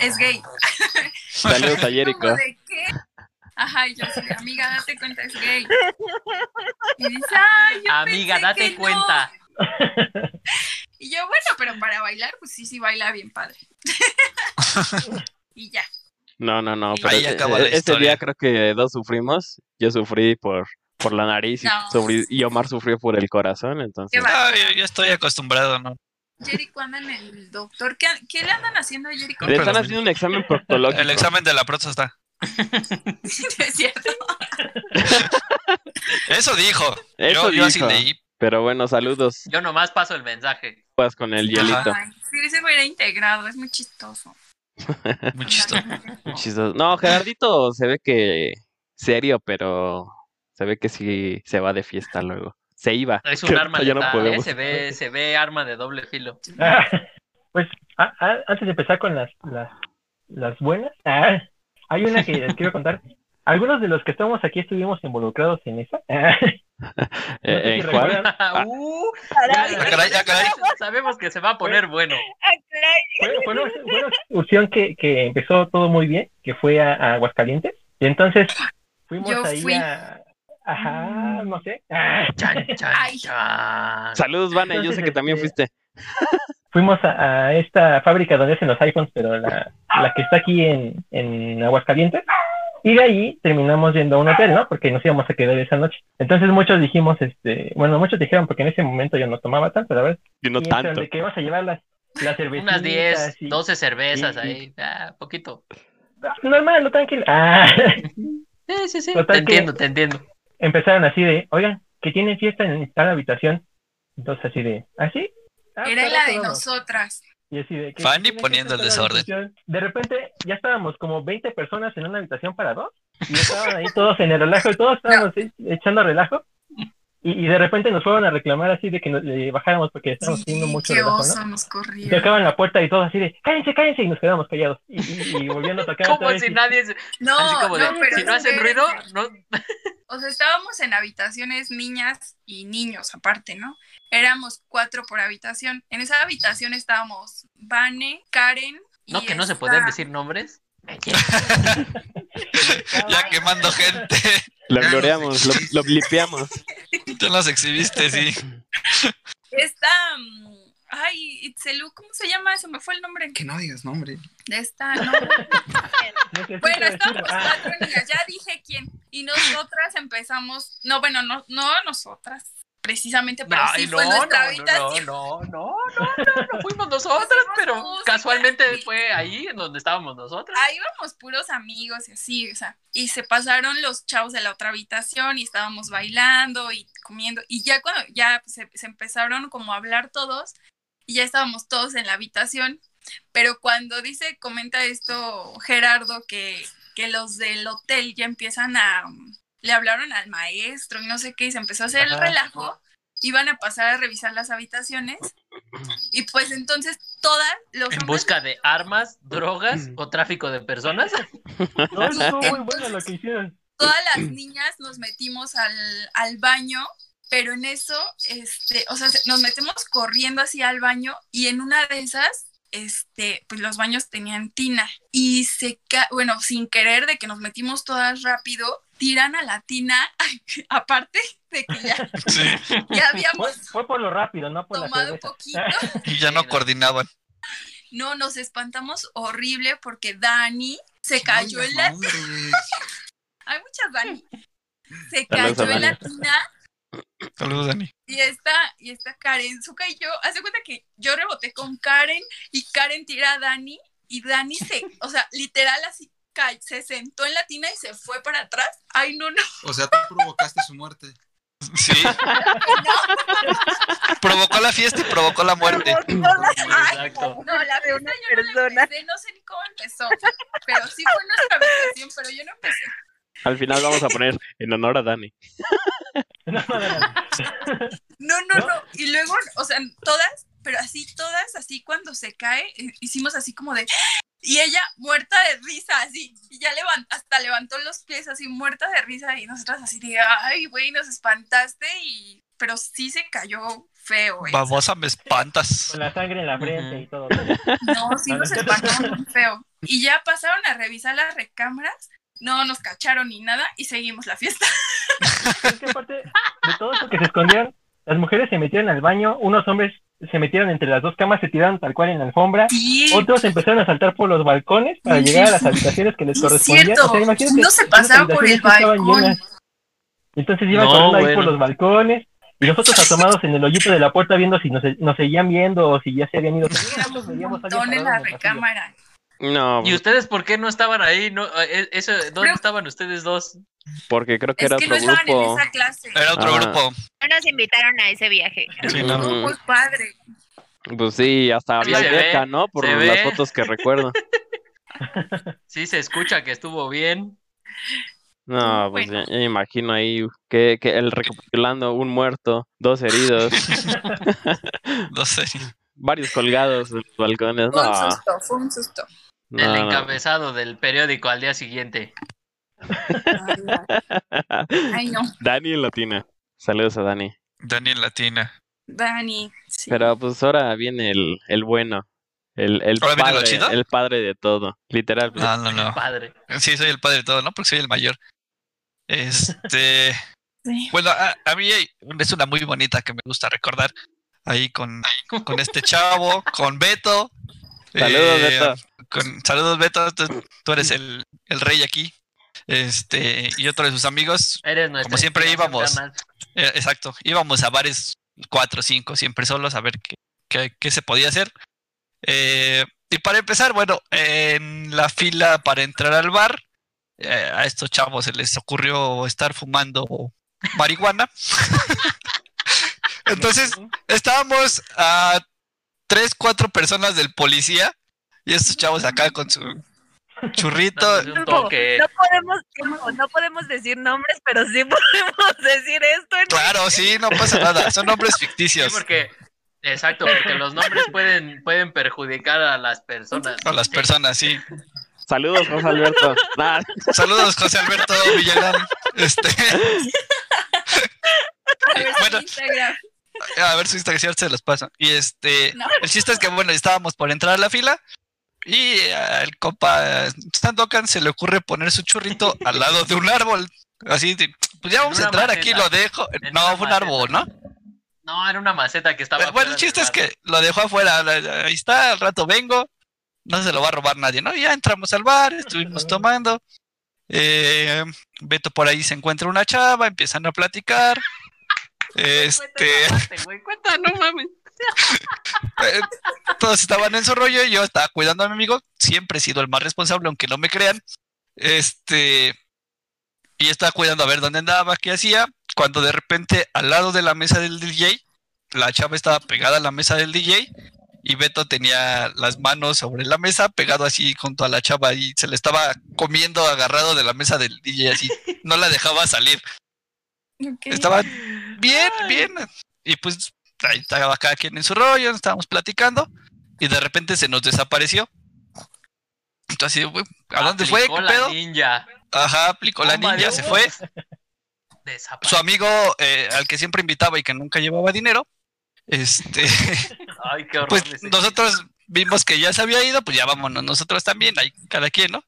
es gay. Saludos a de qué? Ajá, y yo así de, amiga, date cuenta, es gay. Y dice, ay, yo Amiga, pensé date que no". cuenta. Y yo, bueno, pero para bailar, pues sí, sí baila bien padre. y ya. No, no, no, Ahí pero la ese historia. día creo que dos sufrimos. Yo sufrí por, por la nariz y, No. sufrí- y Omar sufrió por el corazón, entonces... Va. Ah, yo, yo estoy acostumbrado, ¿no? Jericho anda en el doctor. ¿Qué, qué le andan haciendo a Jericho? Le están haciendo un examen proctológico. El examen de la próstata. es cierto. Eso dijo. Eso yo, yo así dijo. leí. Pero bueno, saludos Yo nomás paso el mensaje. pues, con el hielito. Ay, sí, ese güey era integrado, es muy chistoso. Muy chistoso. Chistoso. No, Gerardito se ve que serio, pero se ve que sí se va de fiesta luego. Se iba. Es un Que arma ya no letal, ¿eh? Se ve, se ve arma de doble filo. Ah, pues a- a- antes de empezar con las, las, las buenas, ah, hay una que les quiero contar. Algunos de los que estamos aquí estuvimos involucrados en esa. Ah, Eh, ¿En cuál? recuerdan. Uh, Ah, caray, ah, caray. sabemos que se va a poner bueno. fue, fue una, fue una excursión que, que empezó todo muy bien, que fue a, a Aguascalientes. Y entonces fuimos Yo ahí fui. a. Ajá, no sé. Ah, Chan, chan, chan. Saludos, Vane. Yo sé que también este, fuiste. fuimos a, a esta fábrica donde hacen los iPhones, pero la, la que está aquí en, en Aguascalientes. Y de ahí terminamos yendo a un hotel, ¿no? Porque nos íbamos a quedar esa noche. Entonces muchos dijimos, este, bueno, muchos dijeron, porque en ese momento yo no tomaba tanto, la verdad. Yo no y tanto. de que ibas a llevar las, las cervecitas. Unas 10, y- 12 cervezas y- ahí. Ah, poquito. Normal, no tranquilo. Ah, Sí, sí, sí. Total Te entiendo, te entiendo. empezaron así de, oigan, que tienen fiesta en tal habitación. Entonces así de, ¿así? Ah, Era pues, la de vamos. nosotras. Y así de que Fanny poniendo el desorden. De repente ya estábamos como 20 personas en una habitación para dos. Y estaban ahí todos en el relajo y todos estábamos echando relajo. Y, y de repente nos fueron a reclamar así de que nos le bajáramos porque estábamos Sí, haciendo mucho qué relajo, oso ¿no? nos Y corrieron. tocaban la puerta y todos así de, cállense, cállense, y nos quedamos callados. Y, y, y volviendo a tocar Como si y- nadie. se- No, así como de, no, pero si no hacen ruido, no. O sea, estábamos en habitaciones niñas y niños aparte, ¿no? Éramos cuatro por habitación. En esa habitación estábamos Vane, Karen. y No, que no se pueden decir nombres. Ya quemando gente. Lo Ya bloreamos, lo, lo blipeamos. Tú los exhibiste, sí. Esta. mm, Ay, Itzelu, ¿cómo se llama? Se me fue el nombre Que no digas nombre. de esta. No. Bueno. Ah, cuatro niñas, ya dije quién. Y nosotras empezamos. No, bueno, no, no nosotras, precisamente, pero Ay, sí no, fue no, nuestra no, no, habitación. no, no, no, no, no fuimos nosotras, pero música, casualmente sí. fue ahí en donde estábamos nosotras. Ahí íbamos puros amigos y así, o sea, y se pasaron los chavos de la otra habitación y estábamos bailando y comiendo, y ya cuando ya se, se empezaron como a hablar todos, y ya estábamos todos en la habitación, Pero cuando dice, comenta esto Gerardo, que, que los del hotel ya empiezan a, le hablaron al maestro y no sé qué, y se empezó a hacer el relajo, iban a pasar a revisar las habitaciones, y pues entonces todas los En hombres- busca de armas, drogas o tráfico de personas. No, eso estuvo muy bueno lo que hicieron. todas las niñas nos metimos al, al baño, pero en eso, este, o sea, se- nos metemos corriendo así al baño y en una de esas, este, pues los baños tenían tina y se, ca- bueno, sin querer de que nos metimos todas rápido, tiran a la tina, aparte de que ya, Sí, ya Fue, habíamos fue por lo rápido, no por la tomado un cerveza. poquito. y ya no coordinaban. No, nos espantamos horrible porque Dani se cayó en la... Nombres. Hay muchas Dani. Se Saludos cayó en la tina Saludos, Dani. Y esta, y esta Karen, Zuka y yo, hace cuenta que yo reboté con Karen y Karen tira a Dani y Dani se, o sea, literal así se sentó en la tina y se fue para atrás. Ay, no, no. O sea, tú provocaste su muerte. Sí. provocó la fiesta y provocó la muerte. Exacto. No, la de una yo no la empecé, no sé ni cómo empezó. Pero sí fue nuestra habitación, pero yo no empecé. Al final vamos a poner en honor a Dani. No, no, no, no. No, no, ¿No? no. Y luego, o sea, todas, pero así, todas, así cuando se cae, eh, hicimos así como de. Y ella muerta de risa, así. Y ya levan- hasta levantó los pies así, muerta de risa. Y nosotras así de, ay, güey, nos espantaste. y Pero sí se cayó feo, güey. Babosa, me espantas. Con la sangre en la frente y todo. No, sí nos espantamos muy feo. Y ya pasaron a revisar las recámaras. No nos cacharon ni nada y seguimos la fiesta. Es que aparte de todo eso que se escondieron, las mujeres se metieron al baño, unos hombres se metieron entre las dos camas, se tiraron tal cual en la alfombra, Sí. otros empezaron a saltar por los balcones para llegar a las habitaciones que les correspondían. cierto. O sea, imagínate, Uno se esas pasaba por el balcón. llenas. Entonces iban No, corriendo ahí por los balcones y nosotros asomados en el hoyito de la puerta viendo si nos, nos seguían viendo o si ya se habían ido. En la recámara. No, ¿Y ustedes por qué no estaban ahí? No, eh, eso, ¿Dónde estaban ustedes dos? Porque creo que Es era que no otro en grupo. esa clase. Era otro Ah. grupo. No nos invitaron a ese viaje. Sí, ¿no? Ujú. Muy padre. Pues sí, hasta Sí había ve, ¿no? Por las ve. fotos que recuerdo. Sí, se escucha que estuvo bien. No, pues Bueno. ya, ya me imagino ahí que, que el recapitulando, un muerto, dos heridos, No sé. varios colgados en los balcones. Fue un No, susto, fue un susto. no, el no. encabezado del periódico al día siguiente. Ay, no. Dani en Latina. Saludos a Dani. Daniel Latina. Dani. sí. Pero pues ahora viene el, el bueno. El, el ¿Ahora viene lo padre, chido? el padre de todo. Literal. No, no, no. Padre. Sí, soy el padre de todo, ¿no? Porque soy el mayor. Este. Sí. Bueno, a, a mí hay- es una muy bonita que me gusta recordar. Ahí con, con este chavo, con Beto. Saludos, Eh, Beto. con- saludos, Beto. Tú, tú eres el, el rey aquí. Este, y otro de sus amigos. Eres nuestra Como siempre íbamos. Eh, exacto. Íbamos a bares cuatro o cinco, siempre solos, a ver qué, qué, qué se podía hacer. Eh, y para empezar, bueno, en la fila para entrar al bar, eh, a estos chavos se les ocurrió estar fumando marihuana. Entonces, estábamos a tres, cuatro personas del policía y estos chavos acá con su churrito. Dándole un toque. No podemos, no, podemos decir nombres, pero sí podemos decir esto. en- Claro, sí, no pasa nada. Son nombres Sí, ficticios. porque, exacto, porque los nombres pueden, pueden perjudicar a las personas. A las personas, sí. Saludos, José Alberto. Saludos, José Alberto Villarán. Este, A ver, Bueno. su Instagram. a ver su Instagram se los paso. Y este, No. el chiste es que, bueno, estábamos por entrar a la fila y al compa Stan Dokan se le ocurre poner su churrito al lado de un árbol. Así, pues ya vamos a entrar aquí, maceta. lo dejo. No, fue un árbol, ¿no? No, era una maceta que estaba. Bueno, el chiste es que lo dejó afuera. Ahí está, al rato vengo. No se lo va a robar nadie, ¿no? Ya entramos al bar, estuvimos tomando. Eh, Beto por ahí se encuentra una chava, empiezan a platicar. Este, cuenta, no mames. Todos estaban en su rollo y yo estaba cuidando a mi amigo. Siempre he sido el más responsable, aunque no me crean. Este, y estaba cuidando a ver dónde andaba, qué hacía. Cuando de repente, al lado de la mesa del DJ, la chava estaba pegada a la mesa del DJ y Beto tenía las manos sobre la mesa, pegado así junto a la chava y se le estaba comiendo agarrado de la mesa del DJ así, no la dejaba salir. Ok. Estaba bien, bien. Y pues ahí estaba cada quien en su rollo, estábamos platicando y de repente se nos desapareció. Entonces, güey, ¿a dónde fue? ¿Qué la pedo? ninja. Ajá, aplicó la ninja, se fue. Desapareció. Su amigo, eh, al que siempre invitaba y que nunca llevaba dinero, este, Ay, qué horror. pues nosotros vimos que ya se había ido, pues ya vámonos nosotros también, ahí cada quien, ¿no?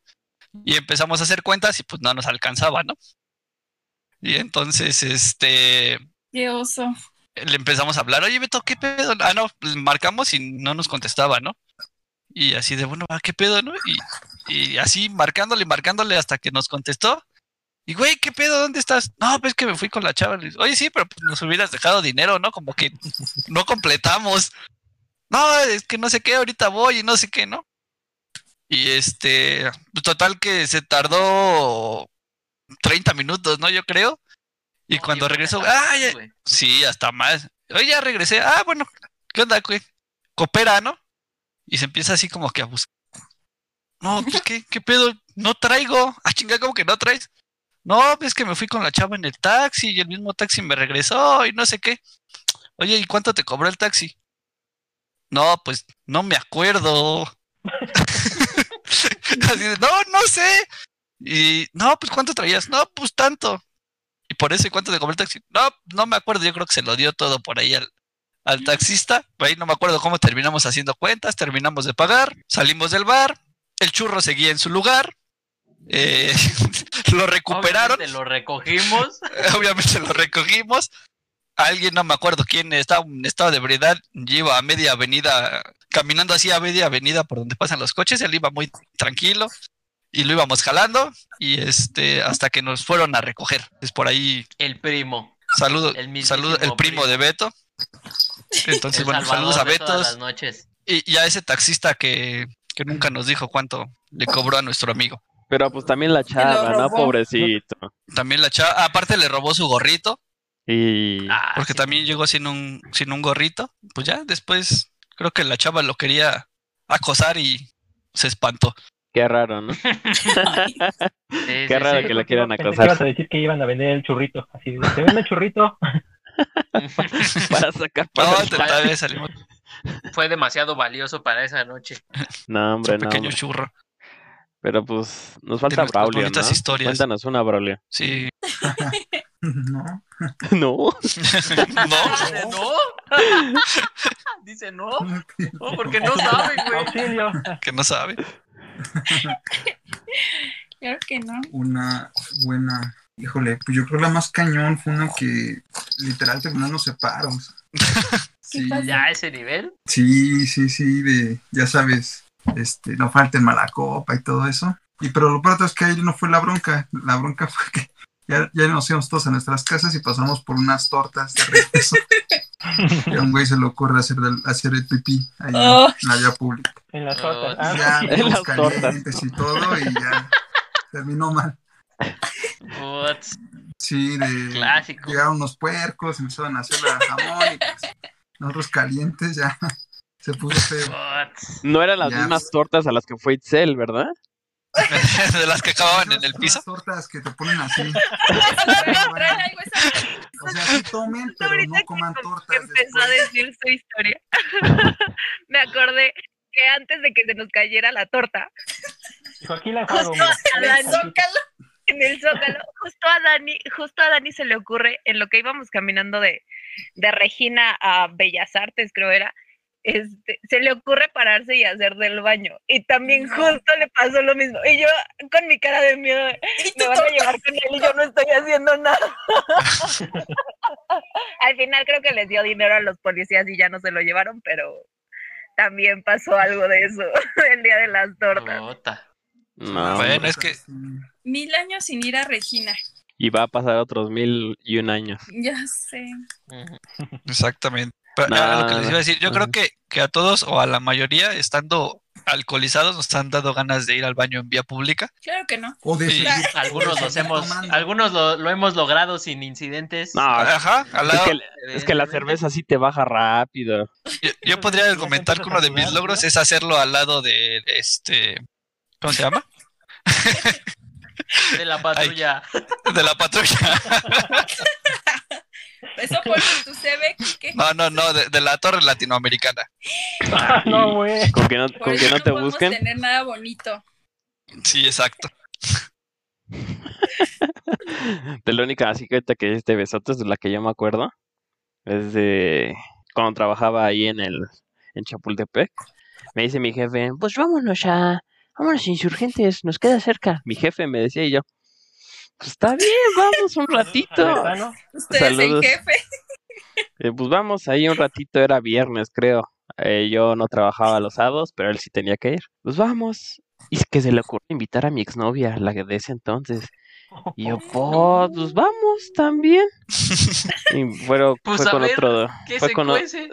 Y empezamos a hacer cuentas y pues no nos alcanzaba, ¿no? Y entonces, este, Qué oso. Le empezamos a hablar, oye Beto, ¿qué pedo? Ah, no, pues, marcamos y no nos contestaba, ¿no? Y así de, bueno, ah, ¿qué pedo, no? Y, así marcándole, marcándole hasta que nos contestó. Y, güey, ¿qué pedo? ¿Dónde estás? No, pues que me fui con la chava. Oye, sí, pero pues, nos hubieras dejado dinero, ¿no? Como que no completamos. No, es que no sé qué, ahorita voy y no sé qué, ¿no? Y este, total que se tardó 30 minutos, ¿no? Yo creo. Y No, cuando más, güey. Sí, hasta más. Oye, ya regresé. Ah, bueno, ¿qué onda, güey? Coopera, ¿no? Y se empieza así como que a buscar. No, pues, ¿qué, qué pedo? No traigo. Ah, chinga, ¿cómo que no traes? No, es que me fui con la chava en el taxi y el mismo taxi me regresó y no sé qué. Oye, ¿y cuánto te cobró el taxi? No, pues no me acuerdo. Así de, no, no sé. Y no, pues ¿cuánto traías? No, pues tanto. Y por eso, ¿y cuánto te cobró el taxi? No, no me acuerdo, yo creo que se lo dio todo por ahí al, al taxista. Ahí no me acuerdo cómo terminamos haciendo cuentas, terminamos de pagar, salimos del bar, el churro seguía en su lugar, eh, lo recuperaron, Obviamente lo recogimos. obviamente lo recogimos. Alguien, no me acuerdo quién, estaba en estado de ebriedad, iba a media avenida, caminando así a media avenida por donde pasan los coches, él iba muy tranquilo y lo íbamos jalando y este hasta que nos fueron a recoger. Es por ahí El primo. Saludo, El saludo, el primo primo. de Beto. Entonces, El bueno, salvador saludos a Beto las noches. y, y a ese taxista que, que nunca nos dijo cuánto le cobró a nuestro amigo. Pero pues también la chava, ¿no? Pobrecito. También la chava, aparte le robó su gorrito, Y Ah, porque sí. también llegó sin un, sin un gorrito. Pues ya después creo que la chava lo quería acosar y se espantó. Qué raro, ¿no? Sí, Qué sí, raro sí. que la quieran acosar ibas a decir que iban a vender el churrito. Así ¿te vende el churrito? para sacar No, para te- todavía salimos Fue demasiado valioso para esa noche. No, hombre, un no. pequeño hombre. churro. Pero pues nos falta Braulio, ¿no? historias. Cuéntanos una, Braulio. Sí. No. no. no, ¿No? Dice no. No, porque no sabe, güey. Auxilio. que no sabe. Claro que no. Una buena. Híjole, pues yo creo la más cañón fue una que literal los separos. Sí? Ya a ese nivel. sí, sí, sí, de, ya sabes, este, no falten mala copa y todo eso. Y pero lo peor es que ahí no fue la bronca. La bronca fue que ya, ya nos íbamos todos a nuestras casas y pasamos por unas tortas de regreso. y a un güey se le ocurre hacer, del- hacer el pipí ahí en- Oh. en la vía pública. En las tortas. Ah, ya, sí. En las tortas. calientes y todo, y ya terminó mal. Putz, Sí, de Clásico. llegaron unos puercos, empezaron a hacer la jamón y pues, nosotros calientes ya se puso feo. putz. No eran las Ya. mismas tortas a las que fue Itzel, ¿verdad? de las que acababan en el piso. tortas que te ponen así. Trae algo esa- O sea, sí tomen, pero Ahorita no coman tortas. empezó a decir su historia. Me acordé que antes de que se nos cayera la torta, Dijo, aquí la juego. Justo mira. a la Zócalo, en el Zócalo, justo a Dani, justo a Dani se le ocurre, en lo que íbamos caminando de, de Regina a Bellas Artes, creo era, este, se le ocurre pararse y hacer del baño. Y también No. justo le pasó lo mismo. Y yo con mi cara de miedo, me van a llevar con él y yo no estoy haciendo nada. Al final creo que les dio dinero a los policías y ya no se lo llevaron, pero también pasó algo de eso el día de las tortas. No. Bueno, es que. Mil años sin ir a Regina. Y va a pasar otros mil y un años. Ya sé. Exactamente. Pero lo que les iba a decir, yo creo que, que a todos o a la mayoría, estando alcoholizados, nos han dado ganas de ir al baño en vía pública. Claro que no. O de Sí. seguir- Algunos los hemos, algunos lo, lo hemos logrado sin incidentes. No, Ajá, al es lado. que, es que la cerveza sí te baja rápido. Yo, yo podría argumentar que uno de mis logros es hacerlo al lado de este. ¿Cómo se llama? de la patrulla. De la patrulla. Eso por tu CV, Quique. No, no, no, de, de la torre latinoamericana. Ah, no, güey. Con que no, Por con que no te podemos busquen. tener nada bonito. Sí, exacto. De la única así que que este besotes de la que yo me acuerdo es de cuando trabajaba ahí en el en Chapultepec. Me dice mi jefe, pues vámonos a vámonos a insurgentes, nos queda cerca. Mi jefe me decía y yo, pues está bien, vamos un ratito. Saludos. en jefe. Eh, pues vamos ahí un ratito, era viernes creo. Eh, yo no trabajaba los sábados, pero él sí tenía que ir. Pues vamos. Y es que se le ocurrió invitar a mi exnovia, la de ese entonces. Y yo, pues, pues vamos también. Y fueron- Pues, fue a con ver, otro,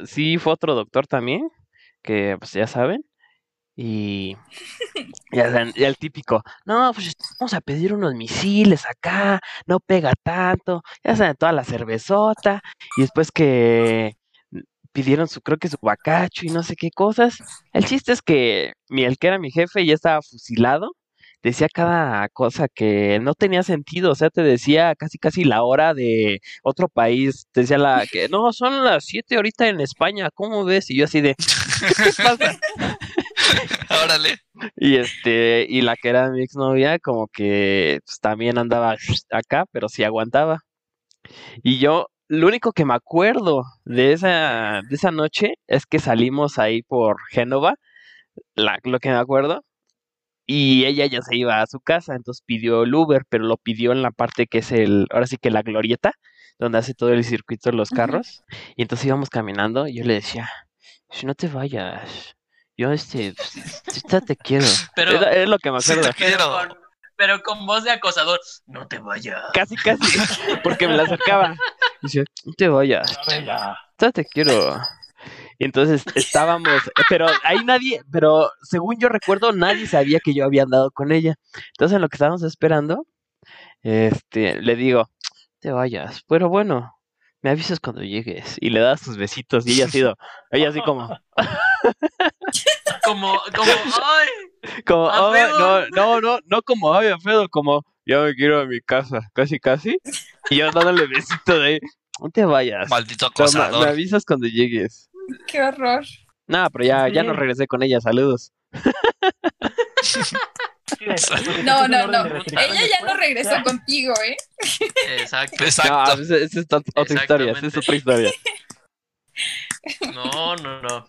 sí, fue otro doctor también, que pues ya saben. Y ya el típico, no, pues vamos a pedir unos misiles acá, no pega tanto, ya saben, toda la cervezota, y después que pidieron su, creo que su bacacho y no sé qué cosas. El chiste es que el que era mi jefe ya estaba fusilado, decía cada cosa que no tenía sentido, o sea, te decía casi casi la hora de otro país, te decía la que no, son las 7 ahorita en España, ¿cómo ves? Y yo así de, ¿qué pasa? Órale. Y este, y la que era mi exnovia, como que pues, también andaba acá, pero sí aguantaba. Y yo, lo único que me acuerdo de esa, de esa noche es que salimos ahí por Génova, la- lo que me acuerdo, y ella ya se iba a su casa, entonces pidió el Uber, pero lo pidió en la parte que es el, ahora sí que la glorieta, donde hace todo el circuito de los carros, y entonces íbamos caminando, y yo le decía, si no te vayas, yo este, pues, te quiero. Pero- es lo que me acuerdo. te quiero. Pero con, pero con voz de acosador. No te vayas. Casi, casi, porque me la acercaba. Y decía, no te vayas, ahorita te quiero. Y entonces estábamos, pero ahí nadie, pero según yo recuerdo, nadie sabía que yo había andado con ella. Entonces en lo que estábamos esperando, este, le digo, "No te vayas, pero bueno, me avisas cuando llegues. Y le das sus besitos y ella ha sido, ella así como, Como, como, ay. como, ¿A "Ay, no, no, no, no como, ay, a pedo, como, ya me quiero a mi casa, casi, casi. Y yo dándole besito de ahí, no te vayas. Maldito sea, me- me, acosador. avisas cuando llegues. Qué horror. No, pero ya, ya no regresé con ella, saludos. No, no, no. Ella ya no regresó contigo, ¿eh? Exacto. No, Exacto. esa, esa es ot- otra historia, esa es otra historia. No, no, no.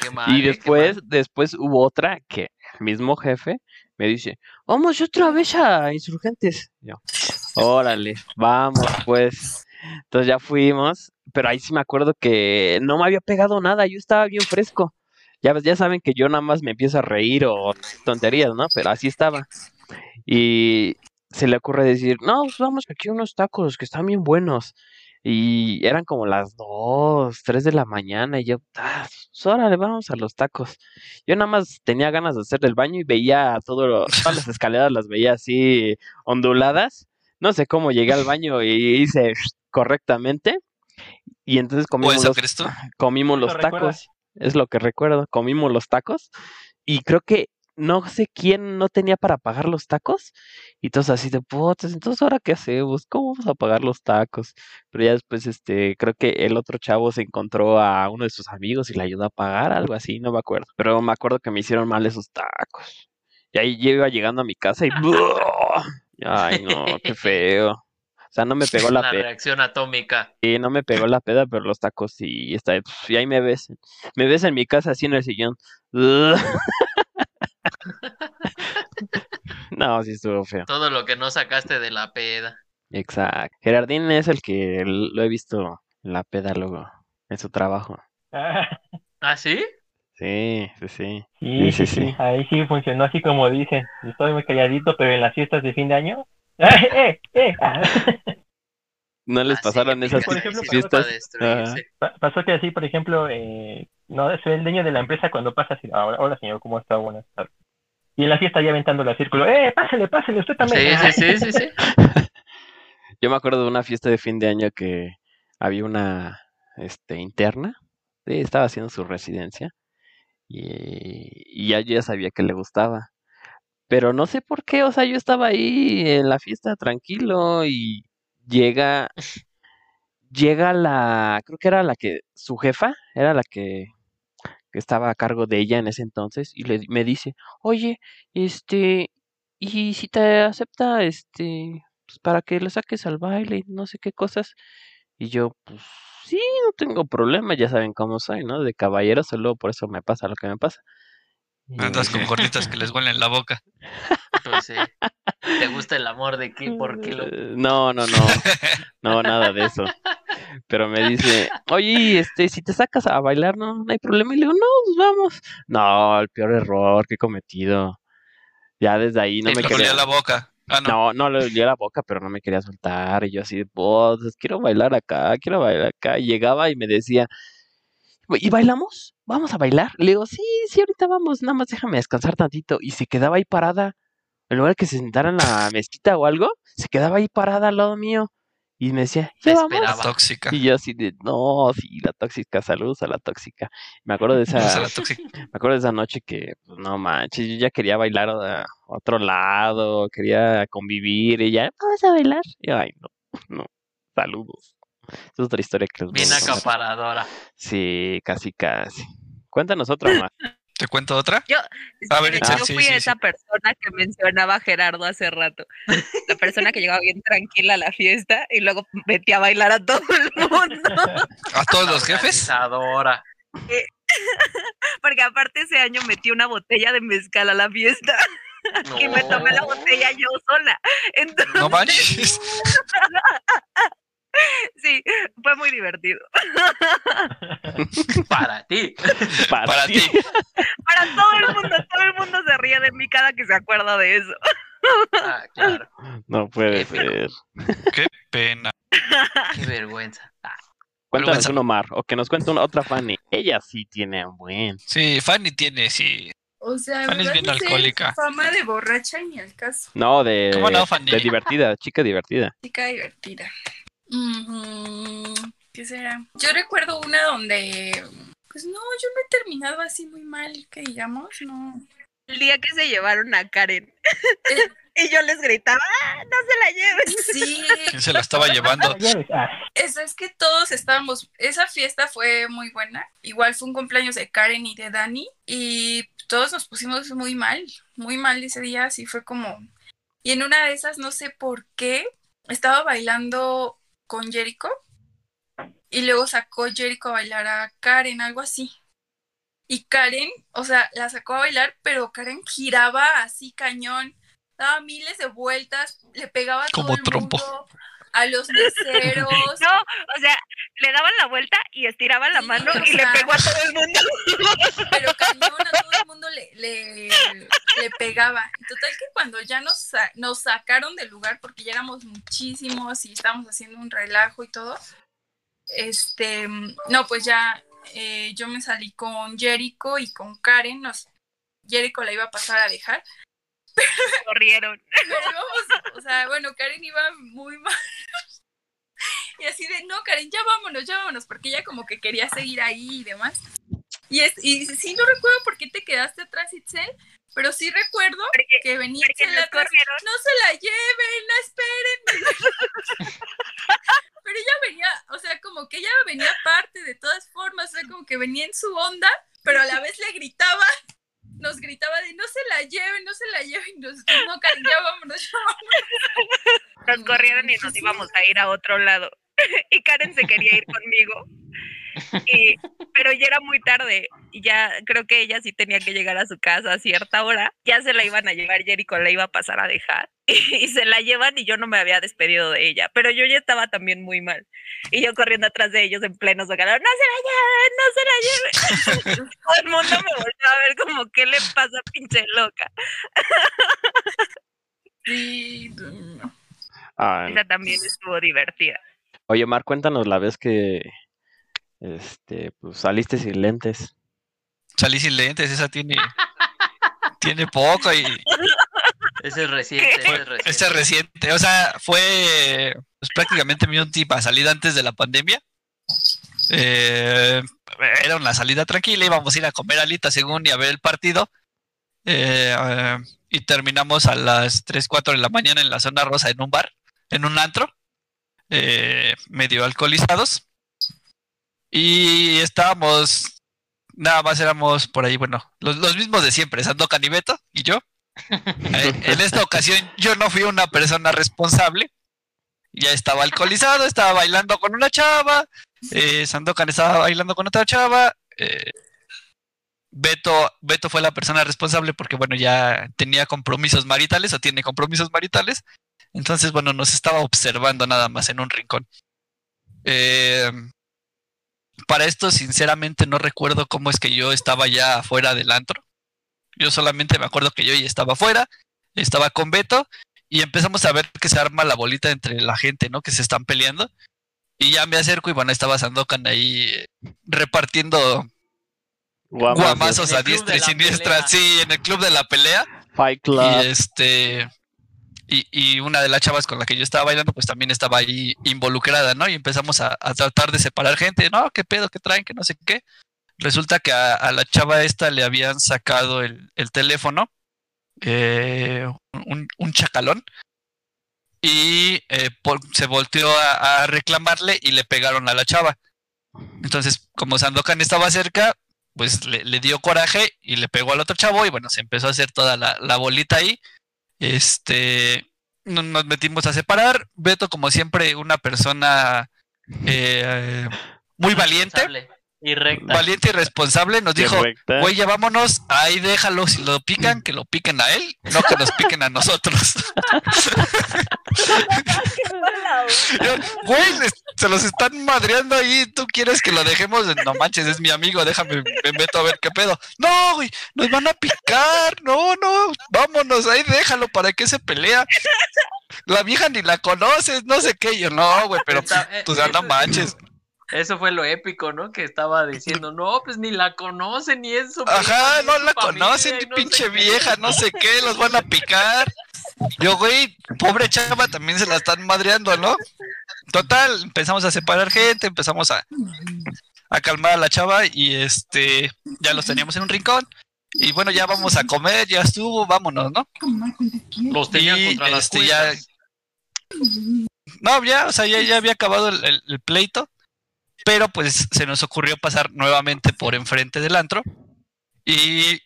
Qué mal. Y qué después, después hubo otra que el mismo jefe me dice, vamos otra vez a Insurgentes. Yo, órale, vamos pues. Entonces ya fuimos, pero ahí sí me acuerdo que no me había pegado nada, yo estaba bien fresco. Ya, ves- ya saben que yo nada más me empiezo a reír o tonterías, ¿no? Pero así estaba. Y se le ocurre decir, no, pues vamos aquí unos tacos que están bien buenos. Y eran como las 2, 3 de la mañana y yo, ah, pues órale, vamos a los tacos. Yo nada más tenía ganas de hacer del baño y veía todo, lo- todas las escaleras las veía así onduladas. No sé cómo llegué al baño y hice correctamente. Y entonces ¿O comimos los, comimos ¿Lo los recuerdas? tacos. Es lo que recuerdo. Comimos los tacos. Y creo que no sé quién no tenía para pagar los tacos. Y todos así de putas. Entonces, ¿ahora qué hacemos? ¿Cómo vamos a pagar los tacos? Pero ya después, este, creo que el otro chavo se encontró a uno de sus amigos y le ayudó a pagar, algo así, no me acuerdo. Pero me acuerdo que me hicieron mal esos tacos. Y ahí yo iba llegando a mi casa y. Ay, no, qué feo. O sea, no me pegó la Una peda. reacción atómica. Sí, no me pegó la peda, pero los tacos sí, está, pf, y ahí me ves. Me ves en mi casa así en el sillón. No, sí estuvo feo. Todo lo que no sacaste de la peda. Exacto. Gerardín es el que lo he visto en la peda luego, en su trabajo. Ah, ¿Ah, sí? Sí, sí, sí. sí, Sí, sí, sí, sí. sí. Ahí sí funcionó así como dicen. Estoy muy calladito, pero en las fiestas de fin de año. ¡Eh, eh, eh! Ah. ¿No les Así, pasaron esas Por ejemplo, pasó que así, por ejemplo, eh, no soy el dueño de la empresa cuando pasa así, ahora, hola señor, ¿cómo está? Buenas tardes. Y en la fiesta ya aventando el círculo, ¡eh, pásale, pásale, usted también! Sí, sí, sí, sí, sí. Yo me acuerdo de una fiesta de fin de año que había una este, interna, sí, estaba haciendo su residencia y, y ya, ya sabía que le gustaba. Pero no sé por qué, o sea, yo estaba ahí en la fiesta tranquilo y llega, llega la, creo que era la que, su jefa, era la que, que estaba a cargo de ella en ese entonces y le, me dice, oye, este, y si te acepta, este, pues para que lo saques al baile y no sé qué cosas. Y yo, pues sí, no tengo problema, ya saben cómo soy, ¿no? De caballero, solo por eso me pasa lo que me pasa. Andas con gorditas que les huelen la boca. Pues sí. ¿Te gusta el amor de qué? ¿Por qué lo.? "Eh, No, no, no, no, nada de eso. Pero me dice, oye, este, si te sacas a bailar, no, no hay problema. Y le digo, no, pues vamos. No, el peor error que he cometido. Ya desde ahí no Sí, me quería. olía la boca. Ah, no. No, no le olía la boca, pero no me quería soltar. Y yo así, pues, quiero bailar acá, quiero bailar acá. Y llegaba y me decía, ¿y bailamos? ¿Vamos a bailar? Le digo, sí, sí, ahorita vamos, nada más déjame descansar tantito. Y se quedaba ahí parada. En lugar de que se sentara en la mezquita o algo, se quedaba ahí parada al lado mío. Y me decía, ¿ya vamos? Esperaba. tóxica. Y yo así de, no, sí, la tóxica, saludos a la tóxica. Me acuerdo de esa, me acuerdo de esa noche que, pues, no manches, yo ya quería bailar a otro lado, quería convivir y ya, vamos a bailar. Y yo, ay, no, no, saludos. Es otra historia que les voy Bien acaparadora. Sí, casi, casi. Cuéntanos otra más. ¿Te cuento otra? Yo, A ver, yo sí, fui sí, esa sí. persona que mencionaba Gerardo hace rato. La persona que llegaba bien tranquila a la fiesta y luego metía a bailar a todo el mundo. ¿A todos los jefes? Organizadora. Porque aparte ese año metí una botella de mezcal a la fiesta y me tomé la botella yo sola. Entonces, No manches. sí, fue muy divertido. Para ti. Para, Para ti. Para todo el mundo, todo el mundo se ríe de mí cada que se acuerda de eso. Ah, claro. No puede Qué ser. Qué pena. Qué vergüenza. Ah, Cuéntanos Vergüenza. uno, Mar, o que nos cuente una otra Fanny. Ella sí tiene un buen. Sí, Fanny tiene, sí. O sea, Fanny es bien alcohólica. Fama de borracha y ni al caso. No, de, ¿Cómo no, Fanny? de divertida, chica divertida. Chica divertida. ¿Qué será? Yo recuerdo una donde, pues no, yo no he terminado así muy mal, que digamos, no. El día que se llevaron a Karen y yo les gritaba, "Ah, no se la lleven. Sí, ¿Quién se la estaba llevando? Eso es que todos estábamos, esa fiesta fue muy buena. Igual fue un cumpleaños de Karen y de Dani y todos nos pusimos muy mal, muy mal ese día, así fue como... Y en una de esas, no sé por qué, estaba bailando con Jericho y luego sacó Jericho a bailar a Karen, algo así. Y Karen, o sea, la sacó a bailar, pero Karen giraba así cañón, daba miles de vueltas, le pegaba a todo Como el trompo. mundo, a los meseros. No, o sea, le daban la vuelta y estiraba la Sí, mano y le pegó a todo el mundo. pero cañón a todo el mundo le, le, le pegaba. Total que cuando ya nos, nos sacaron del lugar, porque ya éramos muchísimos y estábamos haciendo un relajo y todo, este, no, pues ya eh, yo me salí con Jericho y con Karen, nos, Jericho la iba a pasar a dejar, Corrieron. pero o sea, bueno, Karen iba muy mal. Y así de, no, Karen, ya vámonos, ya vámonos, porque ella como que quería seguir ahí y demás. Y, es, y sí, no recuerdo por qué te quedaste atrás, Itzel, pero sí recuerdo Porque, que venía Itzel atrás. No se la lleven, no esperen. Pero ella venía, o sea, como que ella venía aparte de todas formas, o sea, como que venía en su onda, pero a la vez le gritaba, nos gritaba de no se la lleven, no se la lleven. Y nosotros, no, Karen, ya vámonos, ya vámonos. Nos corrieron y nos íbamos a ir a otro lado. Y Karen se quería ir conmigo. Y, pero ya era muy tarde. Y ya creo que ella sí tenía que llegar a su casa a cierta hora. Ya se la iban a llevar, Jericho la iba a pasar a dejar. Y, se la llevan y yo no me había despedido de ella. Pero yo ya estaba también muy mal. Y yo corriendo atrás de ellos en pleno zócalo. ¡No se la lleven! ¡No se la lleven! Todo el mundo me volvió a ver como, ¿qué le pasa, pinche loca? Sí, no. Ah, Esa también estuvo divertida. Oye, Omar, cuéntanos la vez que este, pues saliste sin lentes. Salí sin lentes, esa tiene, tiene poco y Ese es reciente, ese es reciente. esta es reciente. O sea, fue pues, prácticamente mi última salida antes de la pandemia. Eh, era una salida tranquila, íbamos a ir a comer alitas según y a ver el partido. Eh, eh, y terminamos a las 3, 4 de la mañana en la zona rosa en un bar, en un antro, eh, medio alcoholizados. Y estábamos, nada más éramos por ahí, bueno, los, los mismos de siempre, Sandokan y Beto y yo. Eh, en esta ocasión yo no fui una persona responsable. Ya estaba alcoholizado, estaba bailando con una chava. Eh, Sandokan estaba bailando con otra chava. eh, Beto, Beto fue la persona responsable porque, bueno, ya tenía compromisos maritales o tiene compromisos maritales. Entonces, bueno, nos estaba observando nada más en un rincón. Eh, para esto, sinceramente, no recuerdo cómo es que yo estaba ya afuera del antro. Yo solamente me acuerdo que yo ya estaba afuera, estaba con Beto y empezamos a ver que se arma la bolita entre la gente, ¿no? Que se están peleando. Y ya me acerco y bueno, estaba Sandokan ahí eh, repartiendo Guamazos. a diestra y siniestra. pelea. Sí, en el club de la pelea. Fight Club. Y este. Y, una de las chavas con la que yo estaba bailando, pues también estaba ahí involucrada, ¿no? Y empezamos a, tratar de separar gente. No, qué pedo, qué traen, que no sé qué. Resulta que a, la chava esta le habían sacado el, el teléfono, eh, un, chacalón, y eh, se volteó a, reclamarle y le pegaron a la chava. Entonces, como Sandokan estaba cerca, pues le, le dio coraje y le pegó al otro chavo y bueno, se empezó a hacer toda la, la bolita ahí. Este, no- nos metimos a separar. Beto, como siempre, una persona eh, muy valiente, Y recta. valiente y responsable, nos dijo, güey, ya vámonos, ahí déjalo, si lo pican, que lo piquen a él, no que nos piquen a nosotros. Güey, se los están madreando ahí. ¿Tú quieres que lo dejemos? No manches, es mi amigo. Déjame, me meto a ver qué pedo. No, güey, nos van a picar. No, no, vámonos ahí, déjalo. ¿Para qué se pelea? La vieja ni la conoces, no sé qué. Yo, no, güey, pero eh, tú ya no manches. Eso fue lo épico, ¿no? Que estaba diciendo, no, pues ni la conocen, ni es su Ajá, no la familia, conocen, ni no pinche qué". vieja, no sé qué, los van a picar. Yo, güey, pobre chava, también se la están madreando, ¿no? Total, empezamos a separar gente, empezamos a, a calmar a la chava y este, ya los teníamos en un rincón. Y bueno, ya vamos a comer, ya estuvo, vámonos, ¿no? Los tenían Y, contra las este, ya-. No, ya, o sea, ya, ya había acabado el, el- el pleito, pero pues se nos ocurrió pasar nuevamente por enfrente del antro y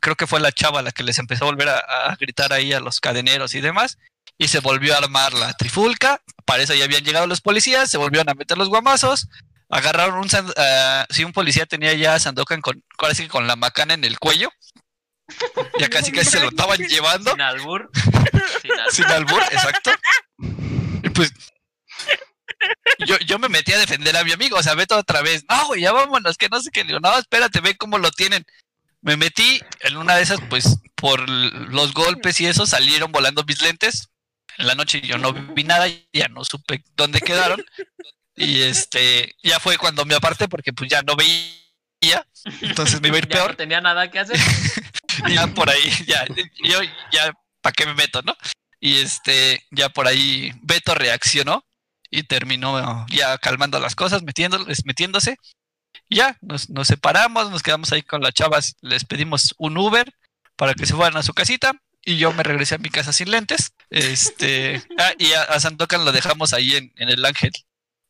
creo que fue la chava la que les empezó a volver a, a gritar ahí a los cadeneros y demás y se volvió a armar la trifulca, para eso ya habían llegado los policías, se volvieron a meter los guamazos, agarraron un, ah, sí, un policía tenía ya a Sandokan con, que con la macana en el cuello, ya casi casi se lo estaban llevando. Sin albur. Sin albur. Sin albur, exacto. Y pues yo, yo me metí a defender a mi amigo, o sea, Beto otra vez, no, güey, ya vámonos, que no sé qué, Le digo, no, espérate, ve cómo lo tienen. Me metí en una de esas, pues, por los golpes y eso, salieron volando mis lentes. En la noche yo no vi nada, ya no supe dónde quedaron. Y este, ya fue cuando me aparté porque pues ya no veía, entonces me iba a ir Ya peor no tenía nada que hacer. ya por ahí, ya, yo ya, ¿para qué me meto, no? Y este, ya por ahí Beto reaccionó y terminó ya calmando las cosas, metiéndoles, metiéndose. Ya, nos, nos separamos, nos quedamos ahí con las chavas, les pedimos un Uber para que se fueran a su casita y yo me regresé a mi casa sin lentes. Este, ah, y a, a Sandokan lo dejamos ahí en, en el Ángel.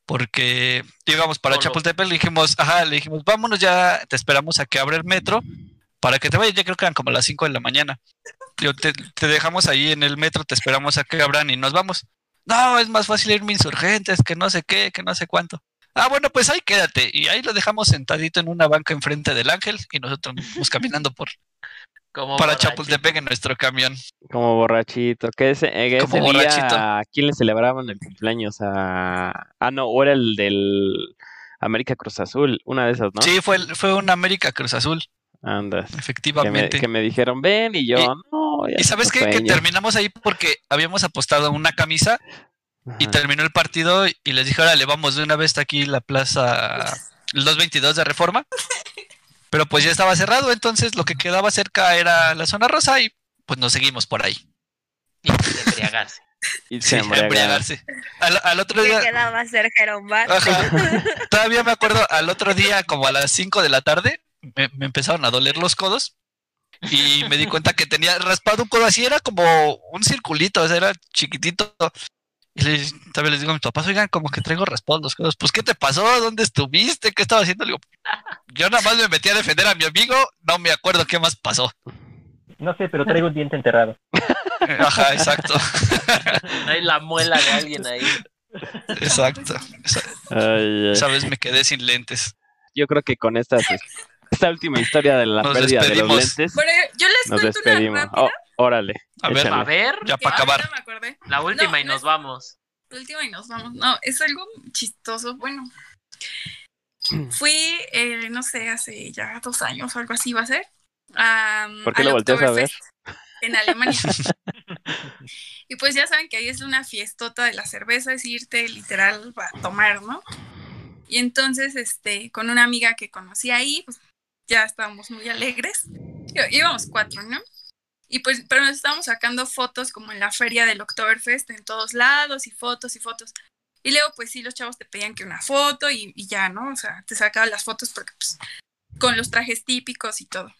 Porque íbamos para. Chapultepec, le dijimos, ajá, le dijimos, vámonos ya, te esperamos a que abra el metro para que te vayas, ya creo que eran como las 5 de la mañana. Te, te dejamos ahí en el metro, te esperamos a que abran y nos vamos. No, es más fácil irme insurgentes, que no sé qué, que no sé cuánto. Ah, bueno, pues ahí quédate. Y ahí lo dejamos sentadito en una banca enfrente del ángel y nosotros nos fuimos caminando por Como para borrachito. Chapultepec en nuestro camión. Como borrachito. Que ese, eh, Como ese borrachito. día, ¿a quién le celebraban el cumpleaños? A... Ah, no, o era el del América Cruz Azul, una de esas, ¿no? Sí, fue, fue un América Cruz Azul, Andas. Que me, efectivamente. que me dijeron, ven, y yo, Y- no. ya ¿Y sabes qué? Que sueño". terminamos ahí porque habíamos apostado una camisa Y terminó el partido y les dije, órale, vamos de una vez hasta aquí la plaza, el 222 de Reforma. Pero pues ya estaba cerrado, entonces lo que quedaba cerca era la zona rosa y pues nos seguimos por ahí. Y embriagarse. Y Sí, embriagarse. Al, al otro ¿Qué día, quedaba cerca era un bar? ajá, todavía me acuerdo, al otro día, como a las 5 de la tarde, me, me empezaron a doler los codos y me di cuenta que tenía raspado un codo así, era como un circulito, o sea, era chiquitito. Y les, todavía les digo a mis papás, oigan, como que traigo raspados los codos. Pues, ¿qué te pasó? ¿Dónde estuviste? ¿Qué estaba haciendo? Le digo, yo nada más me metí a defender a mi amigo, no me acuerdo qué más pasó. No sé, pero traigo un diente enterrado. Ajá, exacto. Hay la muela de alguien ahí. Exacto. Ay, ay. vez me quedé sin lentes. Yo creo que con esta, pues, esta última historia de la Nos pérdida de los lentes, Bueno, yo les nos cuento una despedimos. rápida. Oh, órale. A ver, échale. A ver, Ya para acabar. ahorita me acordé. la última No, y no nos vamos. La última y nos vamos. No, es algo chistoso. Bueno, fui, eh, no sé, hace ya dos años o algo así va a ser. ¿Por qué lo volteas a ver? Oktoberfest En Alemania. y pues ya saben que ahí es una fiestota de la cerveza, es irte literal a tomar, ¿no? Y entonces, este, con una amiga que conocí ahí, pues ya estábamos muy alegres. Íbamos cuatro, ¿no? Y pues, pero nos estábamos sacando fotos como en la feria del Oktoberfest en todos lados y fotos y fotos. Y luego, pues sí, los chavos te pedían que una foto y ya, ¿no? O sea, te sacaban las fotos porque, pues, con los trajes típicos y todo.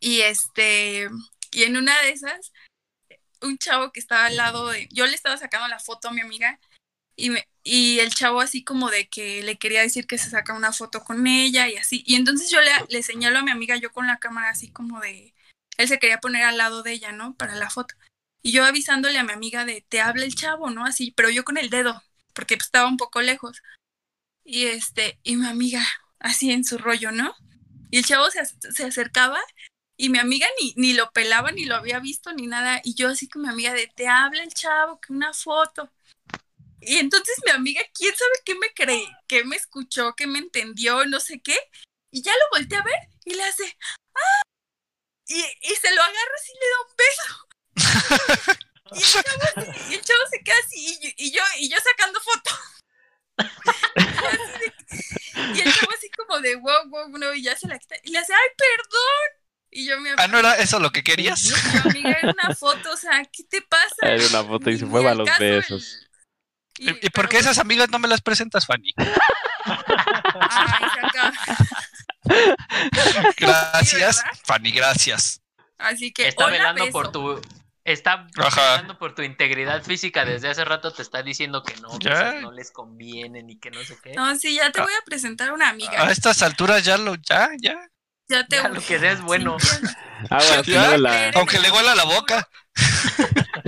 Y este, y en una de esas, un chavo que estaba al lado de, yo le estaba sacando la foto a mi amiga y, me, y el chavo así como de que le quería decir que se saca una foto con ella y así. Y entonces yo le, le señalo a mi amiga yo con la cámara así como de, él se quería poner al lado de ella, ¿no? Para la foto. Y yo avisándole a mi amiga de, te habla el chavo, ¿no? Así, pero yo con el dedo, porque pues, estaba un poco lejos. Y este, y mi amiga, así en su rollo, ¿no? Y el chavo se, se acercaba y mi amiga ni, ni lo pelaba, ni lo había visto, ni nada. Y yo así con mi amiga de, te habla el chavo, que una foto. Y entonces mi amiga, quién sabe qué me cree, qué me escuchó, qué me entendió, no sé qué. Y ya lo volteé a ver y le hace, ¡ah! Y, y se lo agarra así y le da un beso. Y el chavo, y el chavo se queda así y yo, y yo, y yo sacando foto. Y el chavo así como de wow, wow, no, y ya se la quita. Y le hace, ay, perdón. Y yo me Ah, ¿no era eso lo que querías? y yo, amiga, era una foto, o sea, ¿qué te pasa? Era una foto y se fue a los besos. ¿Y, y por qué esas amigas no me las presentas, Fanny? bueno, ay, se acaba. Gracias. Fanny, gracias. Así que Está hola, velando por tu. Está Ajá. velando por tu integridad física. Desde hace rato te está diciendo que no, que esas no les conviene ni que no sé qué. No, sí, ya te voy a presentar a una amiga. A estas alturas ya lo, ya, ya. ya te Ya, lo que sea es bueno. Ya, luego la... Aunque le huela la boca.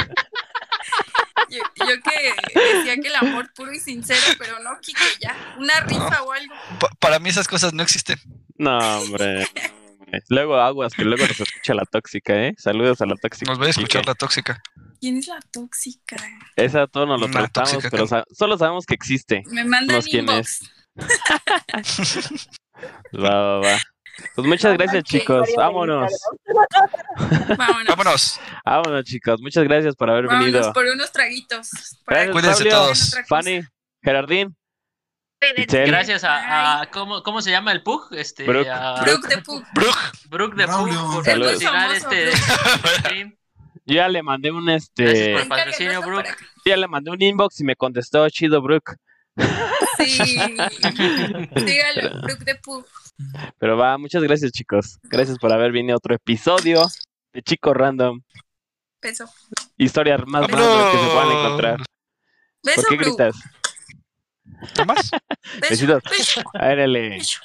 Yo, yo que decía que el amor puro y sincero, pero no, Kike, ya. Una rifa o algo. Pa- para mí esas cosas no existen. No, hombre. Luego aguas, que luego nos escucha la tóxica, ¿eh? Saludos a la tóxica. Nos voy a escuchar la tóxica. ¿Quién es la tóxica? Esa todo nos lo Una tratamos, tóxica pero sa- solo sabemos que existe. Me mandan No sé quién inbox. Va, va, va. Pues muchas gracias, chicos. Vámonos. Vámonos. Vámonos. Vámonos, chicos. Muchas gracias por haber Vámonos venido. por unos traguitos. Gracias, Cuídense todos. Fanny, Gerardín. Gracias a, a- ¿cómo, ¿cómo se llama el Pug? Este, Brooke. a Brooke de Pug. Brooke. Brooke de Pug por patrocinar este. Yo ya le mandé un Gracias este, por- patrocinio, acá. ya le mandé un inbox y me contestó chido Brooke. Sí. Dígalo, Brooke de Pug. Pero va, muchas gracias, chicos. Gracias por haber venido a otro episodio de Chico Random. Beso. Historias más Beso. random que se puedan encontrar. Beso, ¿Por qué gritas? ¿No más? Beso, Besitos. beso, Árale. beso.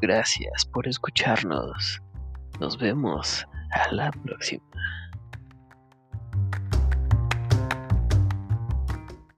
Gracias por escucharnos. Nos vemos a la próxima.